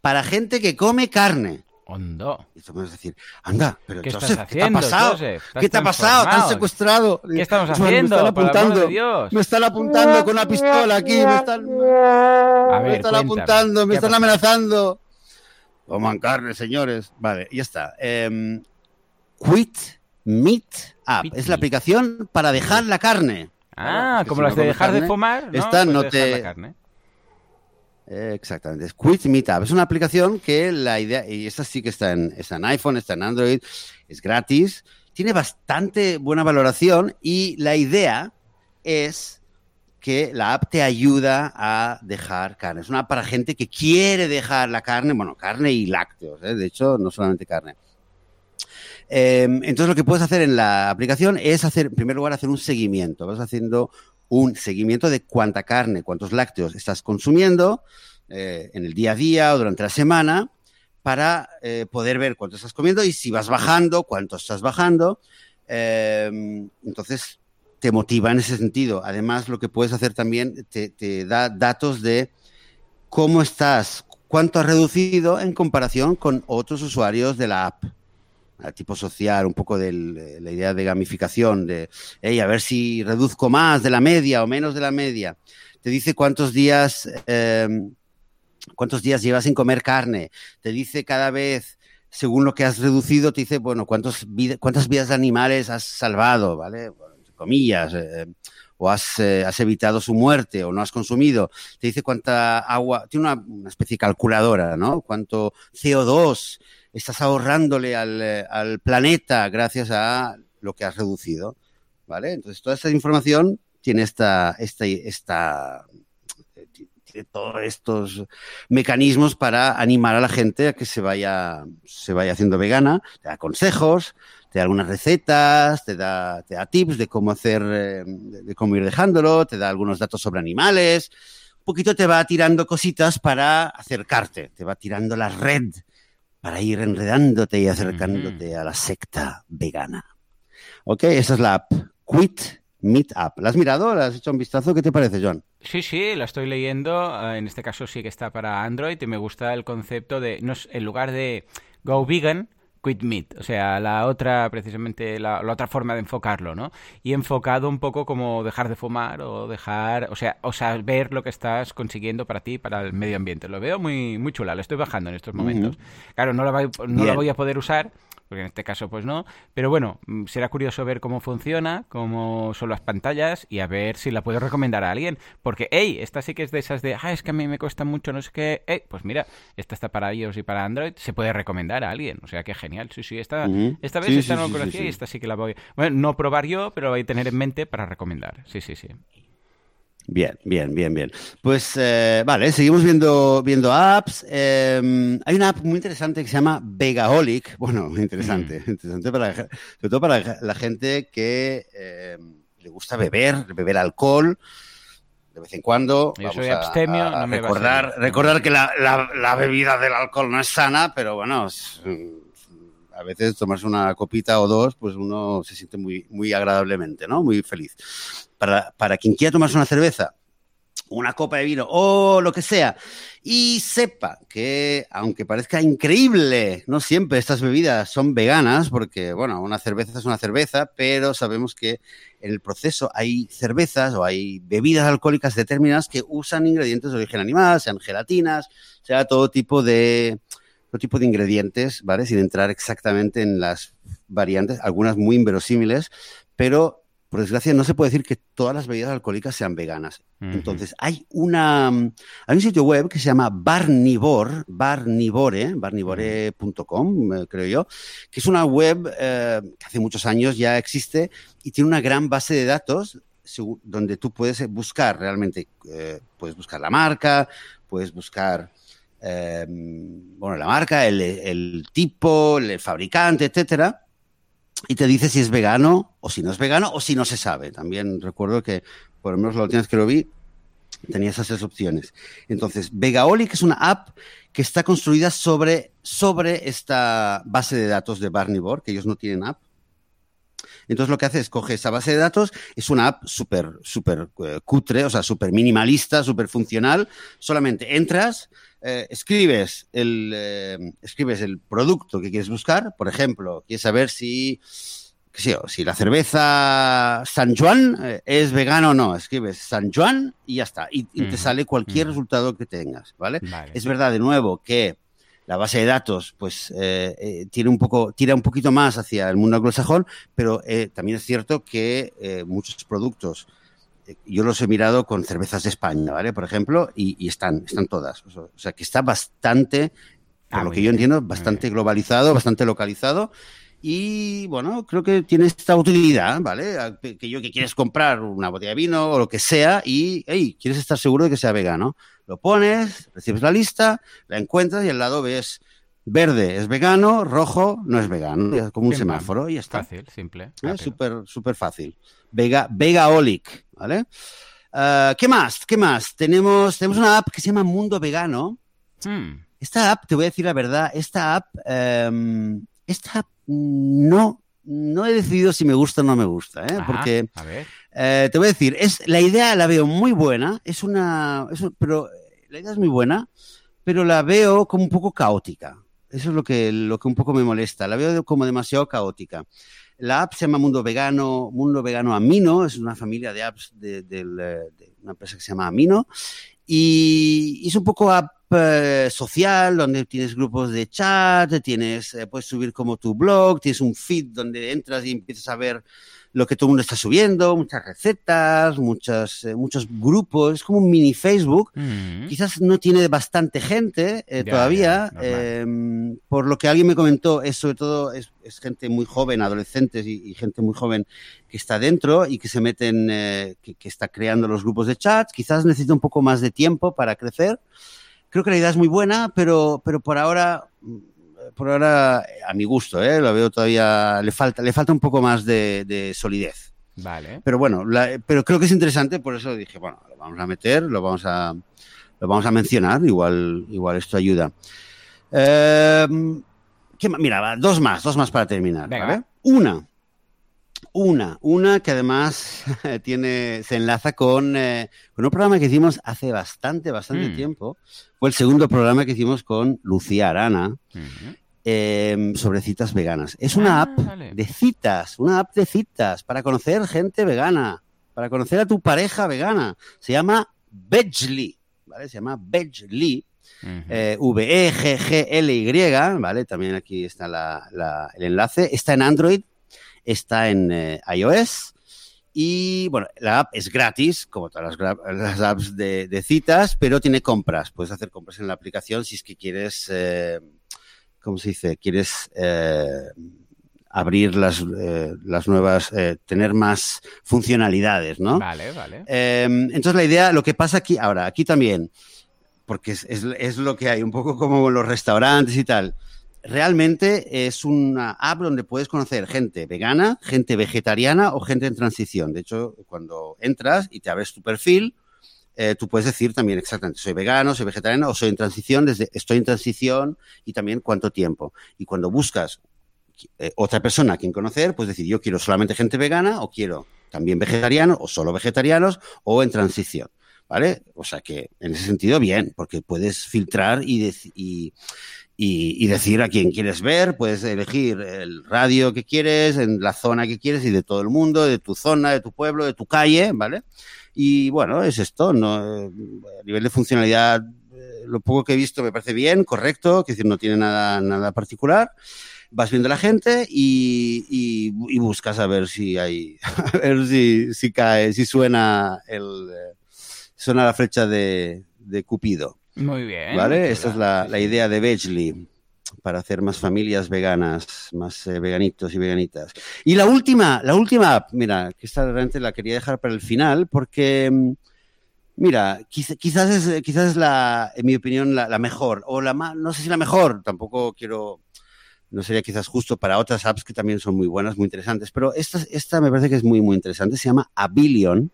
para gente que come carne. Hondo. Y tú puedes decir, anda, pero ¿Qué Joseph, estás ¿qué te ha pasado? Joseph? ¿Qué te ha pasado? ¿Te han secuestrado? ¿Qué estamos haciendo? Me están apuntando. Dios. Me están apuntando con una pistola aquí. Me están, A me ver, están cuéntame, apuntando, me ¿qué ha están amenazando. Coman carne, señores. Vale, ya está. Em, Quit Meat App. Quit es la aplicación para dejar la carne. Ah, como las de dejar de fumar, ¿no? esta no dejar te- la carne. Eh, Exactamente, es Quit Meetup. Es una aplicación que la idea, y esta sí que está en, está en iPhone, está en Android, es gratis, tiene bastante buena valoración y la idea es que la app te ayuda a dejar carne. Es una app para gente que quiere dejar la carne, bueno, carne y lácteos, ¿eh? de hecho, no solamente carne. Eh, entonces lo que puedes hacer en la aplicación es hacer, en primer lugar, hacer un seguimiento. Vas haciendo un seguimiento de cuánta carne, cuántos lácteos estás consumiendo eh, en el día a día o durante la semana para eh, poder ver cuánto estás comiendo y si vas bajando, cuánto estás bajando. Eh, entonces te motiva en ese sentido. Además, lo que puedes hacer también te, da datos de cómo estás, cuánto has reducido en comparación con otros usuarios de la app a tipo social, un poco de la idea de gamificación, de hey, a ver si reduzco más de la media o menos de la media. Te dice cuántos días, eh, cuántos días llevas sin comer carne. Te dice cada vez, según lo que has reducido, te dice, bueno, cuántos vid cuántas vidas de animales has salvado, ¿vale? Comillas. Eh, o has, eh, has, evitado su muerte o no has consumido. Te dice cuánta agua, tiene una, especie de calculadora, ¿no? Cuánto CO2 estás ahorrándole al, eh, al, planeta gracias a lo que has reducido, ¿vale? Entonces, toda esta información tiene esta, esta, esta todos estos mecanismos para animar a la gente a que se vaya, se vaya haciendo vegana, te da consejos, te da algunas recetas, te da, te da tips de cómo hacer, eh, de cómo ir dejándolo, te da algunos datos sobre animales, un poquito te va tirando cositas para acercarte, te va tirando la red para ir enredándote y acercándote a la secta vegana. Ok, esa es la app Quit Meet Up. ¿La has mirado? ¿La has hecho un vistazo? ¿Qué te parece, John? Sí, sí, la estoy leyendo. Eh, En este caso sí que está para Android y me gusta el concepto de, no, en lugar de Go Vegan, Quit Meat, o sea, la otra, precisamente, la, la, otra forma de enfocarlo, ¿no? Y enfocado un poco como dejar de fumar o dejar, o sea, o sea, ver lo que estás consiguiendo para ti, para el medio ambiente. Lo veo muy, muy chula, lo estoy bajando en estos momentos. Claro, no la, voy, no la voy a poder usar, porque en este caso pues no, pero bueno, mm, será curioso ver cómo funciona, cómo son las pantallas y a ver si la puedo recomendar a alguien, porque, hey, esta sí que es de esas de, ah, es que a mí me cuesta mucho, no sé qué, hey, pues mira, esta está para iOS y para Android, se puede recomendar a alguien, o sea que genial, sí, sí, esta, uh -huh. esta vez sí, esta sí, no sí, lo conocía y esta sí que la voy, bueno, no probar yo, pero la voy a tener en mente para recomendar, sí, sí, sí. Bien, bien, bien, bien. Pues eh, vale, seguimos viendo, viendo apps. Eh, hay una app muy interesante que se llama Vegaholic. Bueno, interesante. Mm. Interesante para, sobre todo para la gente que eh, le gusta beber, beber alcohol de vez en cuando. Yo Vamos soy abstemio, a no me recordar, a recordar que la, la, la, bebida del alcohol no es sana, pero bueno, es, a veces tomarse una copita o dos, pues uno se siente muy, muy agradablemente, ¿no? Muy feliz. Para, para quien quiera tomarse una cerveza, una copa de vino o lo que sea, y sepa que, aunque parezca increíble, no siempre estas bebidas son veganas, porque, bueno, una cerveza es una cerveza, pero sabemos que en el proceso hay cervezas o hay bebidas alcohólicas determinadas que usan ingredientes de origen animal, sean gelatinas, sea todo tipo de, todo tipo de ingredientes, ¿vale? Sin entrar exactamente en las variantes, algunas muy inverosímiles, pero por desgracia, no se puede decir que todas las bebidas alcohólicas sean veganas. Entonces, hay una hay un sitio web que se llama Barnivore, Barnivore, barnivore.com, eh, creo yo, que es una web eh, que hace muchos años ya existe y tiene una gran base de datos donde tú puedes buscar realmente, eh, puedes buscar la marca, puedes buscar bueno, la marca, el, el tipo, el fabricante, etcétera y te dice si es vegano o si no es vegano o si no se sabe. También recuerdo que, por lo menos la última vez que lo vi, tenía esas tres opciones. Entonces, Vegaolic es una app que está construida sobre, sobre esta base de datos de Barnivore, que ellos no tienen app. Entonces lo que hace es coge esa base de datos, es una app súper, súper eh, cutre, o sea, súper minimalista, súper funcional. Solamente entras, eh, escribes, el, eh, escribes el producto que quieres buscar, por ejemplo, quieres saber si, si la cerveza San Juan eh, es vegana o no, escribes San Juan y ya está, y, te sale cualquier resultado que tengas, ¿vale? Es verdad, de nuevo, que la base de datos pues tiene un poco, tira un poquito más hacia el mundo anglosajón, pero también es cierto que muchos productos yo los he mirado con cervezas de España, ¿vale? Por ejemplo, y, están, están todas. O sea, que está bastante, por ah, lo que yo entiendo, bastante globalizado, bastante localizado. Y bueno, creo que tiene esta utilidad, ¿vale? Que yo que quieres comprar una botella de vino o lo que sea y, hey, quieres estar seguro de que sea vegano. Lo pones, recibes la lista, la encuentras y al lado ves verde es vegano, rojo no es vegano, como un semáforo y está. Fácil, simple. Súper, súper fácil. Vega, Vegaolic, ¿vale? Ah, ¿Qué más? ¿Qué más? Tenemos, tenemos una app que se llama Mundo Vegano. Hmm. Esta app, te voy a decir la verdad, esta app, em, esta app no, no he decidido si me gusta o no me gusta, ¿eh? porque eh, te voy a decir, es, la idea la veo muy buena, es una, pero la idea es muy buena, pero la veo como un poco caótica. Eso es lo que, lo que un poco me molesta. La veo como demasiado caótica. La app se llama Mundo Vegano, Mundo Vegano Amino, es una familia de apps de, una empresa que se llama Amino. Y, es un poco app eh, social, donde tienes grupos de chat, tienes, eh, puedes subir como tu blog, tienes un feed donde entras y empiezas a ver lo que todo el mundo está subiendo, muchas recetas, muchas, eh, muchos grupos, es como un mini Facebook. Mm. Quizás no tiene bastante gente eh, todavía, em, por lo que alguien me comentó, es sobre todo es, gente muy joven, adolescentes y, gente muy joven que está dentro y que se meten, eh, que, que, está creando los grupos de chat. Quizás necesita un poco más de tiempo para crecer. Creo que la idea es muy buena, pero, pero por ahora por ahora, a mi gusto, ¿eh? lo veo todavía, le falta, le falta un poco más de, solidez. Vale. Pero bueno, pero creo que es interesante, por eso dije, bueno, lo vamos a meter, lo vamos a, lo vamos a mencionar, igual, igual esto ayuda. Em, mira, dos más, dos más para terminar. Una, una, una que además tiene, se enlaza con, eh, con, un programa que hicimos hace bastante, bastante mm. tiempo. Fue el segundo programa que hicimos con Lucía Arana, Em, sobre citas veganas. Es una ah, app de citas, una app de citas para conocer gente vegana, para conocer a tu pareja vegana. Se llama Vegly, ¿vale? Se llama Vegly. Eh, V-E-G-G-L-Y, ¿vale? También aquí está el enlace. Está en Android, está en eh, iOS. Y bueno, la app es gratis, como todas las, apps de, citas, pero tiene compras. Puedes hacer compras en la aplicación si es que quieres eh, ¿cómo se dice? Quieres eh, abrir las, eh, las nuevas, eh, tener más funcionalidades, ¿no? Vale, vale. Em, entonces la idea, lo que pasa aquí, ahora, aquí también, porque es, es, lo que hay, un poco como los restaurantes y tal. Realmente es una app donde puedes conocer gente vegana, gente vegetariana o gente en transición. De hecho, cuando entras y te abres tu perfil, eh, tú puedes decir también exactamente, soy vegano, soy vegetariano o soy en transición, desde estoy en transición y también cuánto tiempo. Y cuando buscas eh, otra persona a quien conocer, puedes decir, yo quiero solamente gente vegana o quiero también vegetariano o solo vegetarianos o en transición. ¿vale? O sea que en ese sentido bien, porque puedes filtrar y, y, y, decir a quién quieres ver, puedes elegir el radio que quieres, en la zona que quieres y de todo el mundo, de tu zona, de tu pueblo, de tu calle, ¿vale? Y bueno, es esto, ¿no? A nivel de funcionalidad, eh, lo poco que he visto me parece bien, correcto, que decir, no tiene nada, nada particular vas viendo la gente y, y, buscas a ver si hay, a ver si, si cae, si suena el, eh, suena la flecha de, de Cupido. Muy bien. ¿Vale? Esa es la, la idea de Bechley para hacer más familias veganas, más eh, veganitos y veganitas. Y la última, la última mira, que esta realmente la quería dejar para el final porque, mm, mira, quizás es, quizás es la, en mi opinión, la, la mejor, o la más, no sé si la mejor, tampoco quiero no sería quizás justo para otras apps que también son muy buenas, muy interesantes, pero esta, esta me parece que es muy, muy interesante. Se llama Abilion.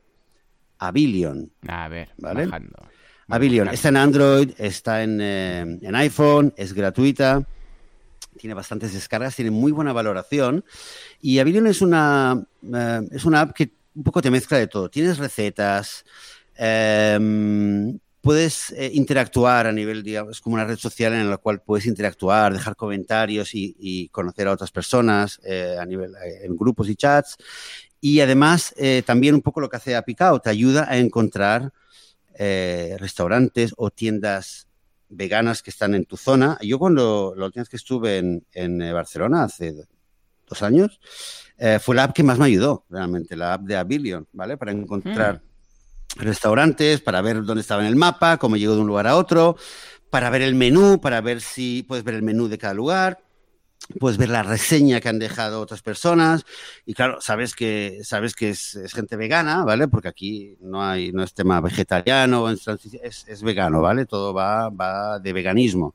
Abilion. A ver, ¿vale? Abilion. Está en Android, está en, eh, en, iPhone, es gratuita, tiene bastantes descargas, tiene muy buena valoración. Y Abilion es una, eh, es una app que un poco te mezcla de todo. Tienes recetas, eh, puedes eh, interactuar a nivel, digamos, es como una red social en la cual puedes interactuar, dejar comentarios y, conocer a otras personas eh, a nivel, eh, en grupos y chats. Y además, también un poco lo que hace Apicao, te ayuda a encontrar restaurantes o tiendas veganas que están en tu zona. Yo cuando la última vez que estuve en, Barcelona, hace dos años, fue la app que más me ayudó, realmente, la app de Abilion, ¿vale? Para encontrar... Mm restaurantes, para ver dónde estaba en el mapa, cómo llegó de un lugar a otro, para ver el menú, para ver si puedes ver el menú de cada lugar, puedes ver la reseña que han dejado otras personas y claro, sabes que sabes que es, gente vegana, ¿vale? Porque aquí no hay no es tema vegetariano, es, es vegano, ¿vale? Todo va, va de veganismo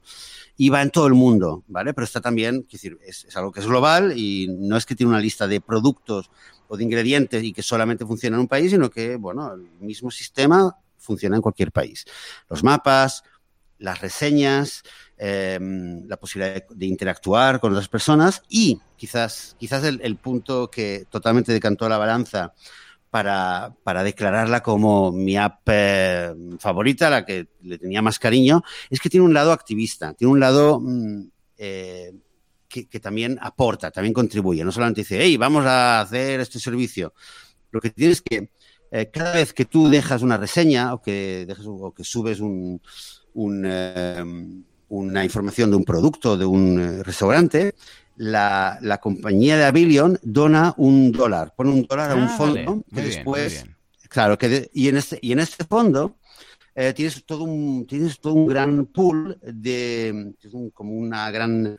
y va en todo el mundo, ¿vale? Pero está también, es, es, algo que es global y no es que tiene una lista de productos o de ingredientes y que solamente funciona en un país, sino que, bueno, el mismo sistema funciona en cualquier país. Los mapas, las reseñas, em, la posibilidad de, interactuar con otras personas y quizás, quizás el, punto que totalmente decantó la balanza para, para declararla como mi app eh, favorita, la que le tenía más cariño, es que tiene un lado activista, tiene un lado mm, eh, que, también aporta, también contribuye. No solamente dice, hey, vamos a hacer este servicio. Lo que tienes que, eh, cada vez que tú dejas una reseña o que, dejas, o que subes un, eh, una información de un producto, de un eh, restaurante, la, la, compañía de Abilion dona un dólar, pone un dólar a un ah, fondo que después, claro, que y, en este, y en este fondo tienes, todo un, tienes todo un gran pool de, como una gran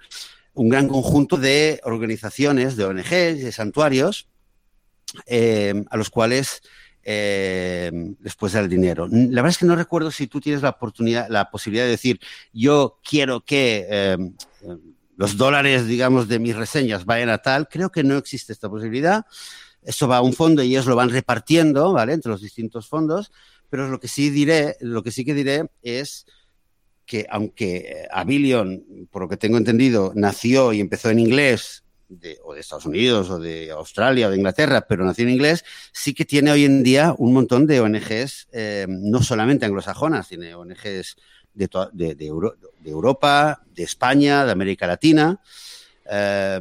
un gran conjunto de organizaciones, de ONGs, de santuarios, eh, a los cuales eh, les puedes dar el dinero. La verdad es que no recuerdo si tú tienes la oportunidad, la posibilidad de decir, yo quiero que eh, los dólares, digamos, de mis reseñas vayan a tal. Creo que no existe esta posibilidad. Eso va a un fondo y ellos lo van repartiendo, ¿vale? Entre los distintos fondos. Pero lo que sí diré, lo que sí que diré es que aunque eh, Abilion, por lo que tengo entendido, nació y empezó en inglés, de, o de Estados Unidos, o de Australia, o de Inglaterra, pero nació en inglés, sí que tiene hoy en día un montón de ONGs, eh, no solamente anglosajonas, tiene ONGs de, de, de, Europa, de España, de América Latina. Eh,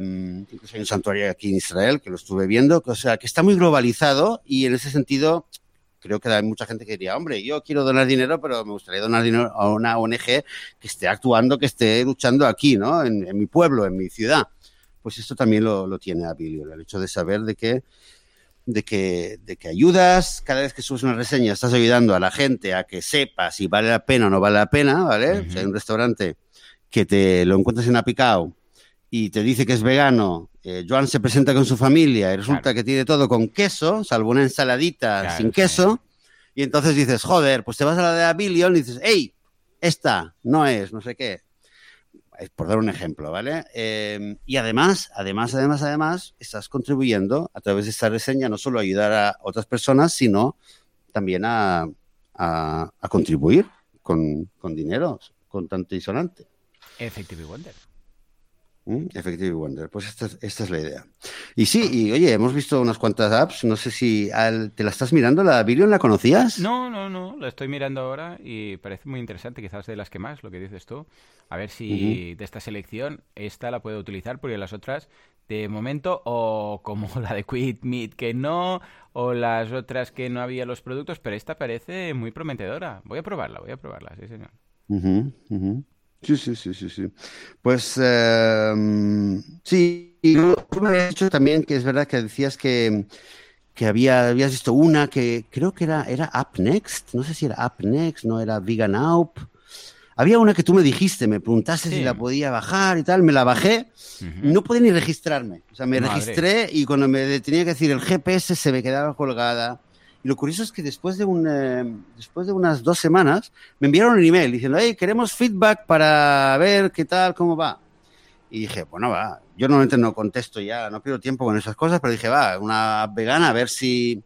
incluso hay un santuario aquí en Israel que lo estuve viendo, o sea, que está muy globalizado y en ese sentido creo que hay mucha gente que diría, hombre, yo quiero donar dinero, pero me gustaría donar dinero a una ONG que esté actuando, que esté luchando aquí, ¿no? En, mi pueblo, en mi ciudad. Pues esto también lo, tiene Abilio, el hecho de saber de que, de que, de que ayudas, cada vez que subes una reseña estás ayudando a la gente a que sepa si vale la pena o no vale la pena, ¿vale? Si hay un restaurante que te lo encuentras en Apicao y te dice que es vegano, eh, Joan se presenta con su familia y resulta que tiene todo con queso, salvo una ensaladita sin queso, y entonces dices, joder, pues te vas a la de Abilion y dices, hey, esta no es, no sé qué. Es por dar un ejemplo, ¿vale? Em, y además, además, además, además, estás contribuyendo a través de esta reseña no solo a ayudar a otras personas, sino también a, a, contribuir con, con dinero, con tanto y sonante. Effective Wonder. Mm, Effective Wonder, pues esta es, esta es, la idea. Y sí, y oye, hemos visto unas cuantas apps, no sé si al, te la estás mirando, ¿la Virion la conocías? No, no, no, la estoy mirando ahora y parece muy interesante, quizás de las que más, lo que dices tú. A ver si uh -huh. de esta selección esta la puedo utilizar, porque las otras, de momento, o como la de Quit Meat que no, o las otras que no había los productos, pero esta parece muy prometedora. Voy a probarla, voy a probarla, sí, señor. Uh -huh, uh -huh. Sí, sí, sí, sí, sí. Pues eh, sí, y tú me habías dicho también que es verdad que decías que, que había, habías visto una que creo que era, era Up Next, no sé si era Up Next, no era Vegan Up. Había una que tú me dijiste, me preguntaste sí. si la podía bajar y tal, me la bajé, uh -huh. no podía ni registrarme. O sea, me Madre. registré y cuando me tenía que decir el GPS se me quedaba colgada. Y lo curioso es que después de, un, después de unas dos semanas me enviaron un email diciendo, hey, queremos feedback para ver qué tal, cómo va. Y dije, bueno, va, yo normalmente no contesto ya, no pierdo tiempo con esas cosas, pero dije, va, una vegana, a ver si...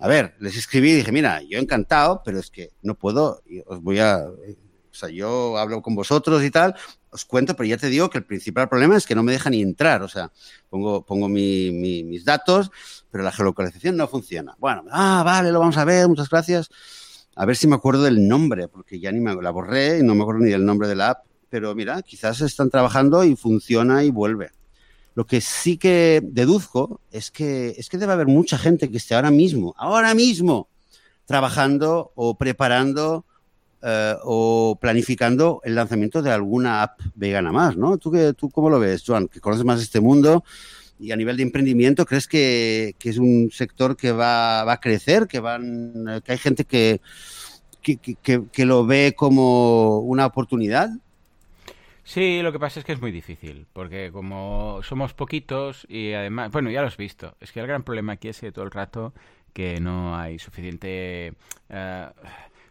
A ver, les escribí y dije, mira, yo encantado, pero es que no puedo, os voy a... O sea, yo hablo con vosotros y tal, os cuento, pero ya te digo que el principal problema es que no me deja ni entrar. O sea, pongo, pongo mi, mi, mis datos, pero la geolocalización no funciona. Bueno, ah, vale, lo vamos a ver, muchas gracias. A ver si me acuerdo del nombre, porque ya ni me la borré y no me acuerdo ni del nombre de la app. Pero mira, quizás están trabajando y funciona y vuelve. Lo que sí que deduzco es que, es que debe haber mucha gente que esté ahora mismo, ahora mismo, trabajando o preparando Uh, o planificando el lanzamiento de alguna app vegana más, ¿no? ¿Tú, qué, ¿Tú cómo lo ves, Joan? Que conoces más este mundo y a nivel de emprendimiento, ¿crees que, que es un sector que va, va, a crecer? ¿Que, van, que hay gente que, que, que, lo ve como una oportunidad? Sí, lo que pasa es que es muy difícil, porque como somos poquitos y además, bueno, ya lo has visto, es que el gran problema aquí es que todo el rato que no hay suficiente... Uh,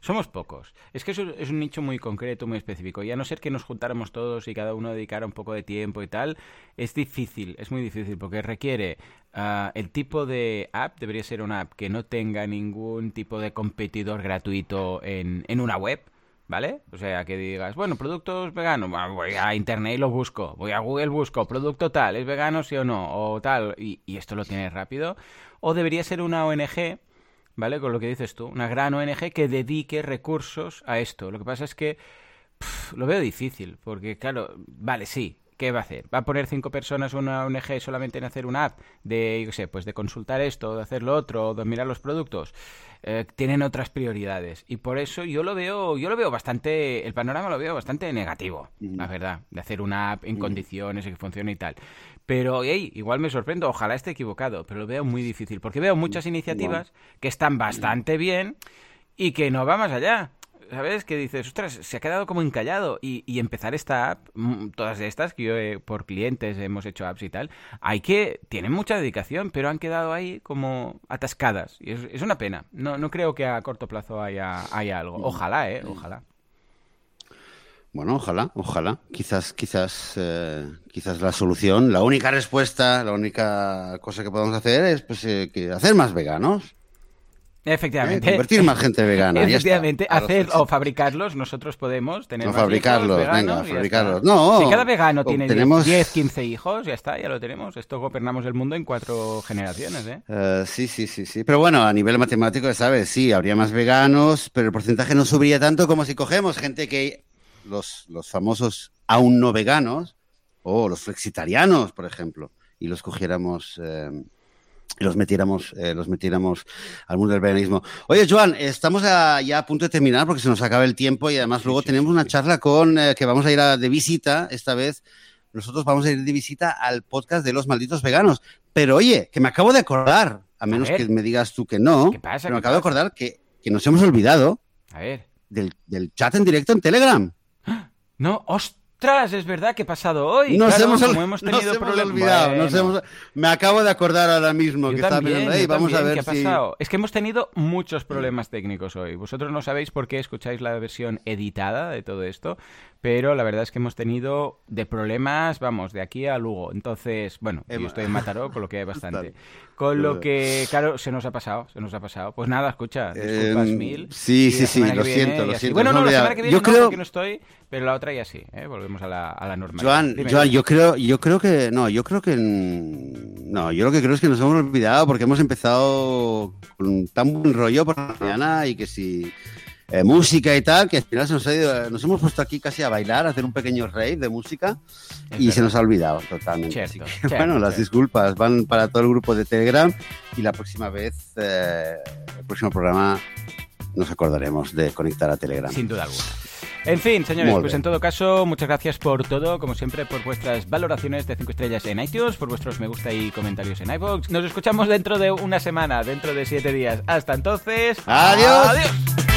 somos pocos. Es que eso es un nicho muy concreto, muy específico. Y a no ser que nos juntáramos todos y cada uno dedicara un poco de tiempo y tal, es difícil, es muy difícil, porque requiere uh, el tipo de app, debería ser una app que no tenga ningún tipo de competidor gratuito en, en una web. ¿Vale? O sea, que digas, bueno, productos veganos, voy a internet y lo busco, voy a Google busco, producto tal, ¿es vegano sí o no? O tal, y, y esto lo tienes rápido. O debería ser una ONG ¿vale? Con lo que dices tú, una gran ONG que dedique recursos a esto. Lo que pasa es que lo veo difícil, porque claro, vale, sí, ¿qué va a hacer? ¿Va a poner cinco personas una ONG solamente en hacer una app de, yo sé, pues de consultar esto, de hacer lo otro, de mirar los productos? Eh, tienen otras prioridades y por eso yo lo veo, yo lo veo bastante, el panorama lo veo bastante negativo, mm. la verdad, de hacer una app en condiciones y que funcione y tal. Pero, hey, igual me sorprendo, ojalá esté equivocado, pero lo veo muy difícil, porque veo muchas iniciativas que están bastante bien y que no va más allá. ¿Sabes? Que dices, ostras, se ha quedado como encallado. Y, y empezar esta app, mm, todas estas que yo he, por clientes hemos hecho apps y tal, hay que, tienen mucha dedicación, pero han quedado ahí como atascadas. Y es, una pena. No, no creo que a corto plazo haya, haya algo. Ojalá, ¿eh? Ojalá. Bueno, ojalá, ojalá. Quizás, quizás, eh, quizás la solución, la única respuesta, la única cosa que podemos hacer es pues, eh, que hacer más veganos. Efectivamente. Eh, convertir más gente vegana. Efectivamente, hacer o fabricarlos, nosotros podemos tener no, fabricarlos, veganos, venga, fabricarlos. No, si cada vegano tiene tenemos... 10, 15 hijos, ya está, ya lo tenemos. Esto gobernamos el mundo en cuatro generaciones, ¿eh? Uh, sí, sí, sí, sí. Pero bueno, a nivel matemático, ¿sabes? Sí, habría más veganos, pero el porcentaje no subiría tanto como si cogemos gente que los, los famosos aún no veganos o los flexitarianos, por ejemplo, y los cogiéramos eh, y los metiéramos, eh, los metiéramos al mundo del veganismo. Oye, Joan, estamos a, ya a punto de terminar porque se nos acaba el tiempo y además luego sí, tenemos sí, una charla con eh, que vamos a ir a, de visita esta vez. Nosotros vamos a ir de visita al podcast de los malditos veganos. Pero oye, que me acabo de acordar, a menos a que me digas tú que no, ¿Qué pasa? pero me ¿Qué acabo de acordar que, que nos hemos olvidado A ver. del, del chat en directo en Telegram. No, ostras, es verdad que he pasado hoy. Nos claro, hemos, como hemos nos tenido hemos problemas. olvidado. Bueno. nos hemos- me acabo de acordar ahora mismo Yo que estaba también, pensando, "Ey, yo vamos a ver ¿qué ha si... Es que hemos tenido muchos problemas técnicos hoy. Vosotros no sabéis por qué escucháis la versión editada de todo esto, pero la verdad es que hemos tenido de problemas, vamos, de aquí a Lugo. Entonces, bueno, yo estoy en Mataró, con lo que hay bastante. Con lo que, claro, se nos ha pasado, se nos ha pasado. Pues nada, escucha, disculpas Eh, mil. sí, sí, sí, lo siento, lo siento, Bueno, no no, la semana que viene yo no, creo- porque no estoy, pero la otra ya sí, ¿eh? Volvemos a la, a la normalidad. Joan, Dime. Joan, yo creo, yo creo que no, yo creo que no, yo lo que creo es que nos hemos olvidado porque hemos empezado con tan buen rollo por la mañana y que si eh, música y tal, que al final se nos ha ido, nos hemos puesto aquí casi a bailar, a hacer un pequeño rave de música Es y se verdad. nos ha olvidado totalmente. Cierto, Así que, cierto, bueno, las cierto. disculpas van para todo el grupo de Telegram y la próxima vez, eh, el próximo programa nos acordaremos de conectar a Telegram. Sin duda alguna. En fin, señores, Molt pues bé. en todo caso, muchas gracias por todo, como siempre, por vuestras valoraciones de 5 estrellas en iTunes, por vuestros me gusta y comentarios en iVoox. Nos escuchamos dentro de una semana, dentro de 7 días. Hasta entonces. Adiós. Adiós.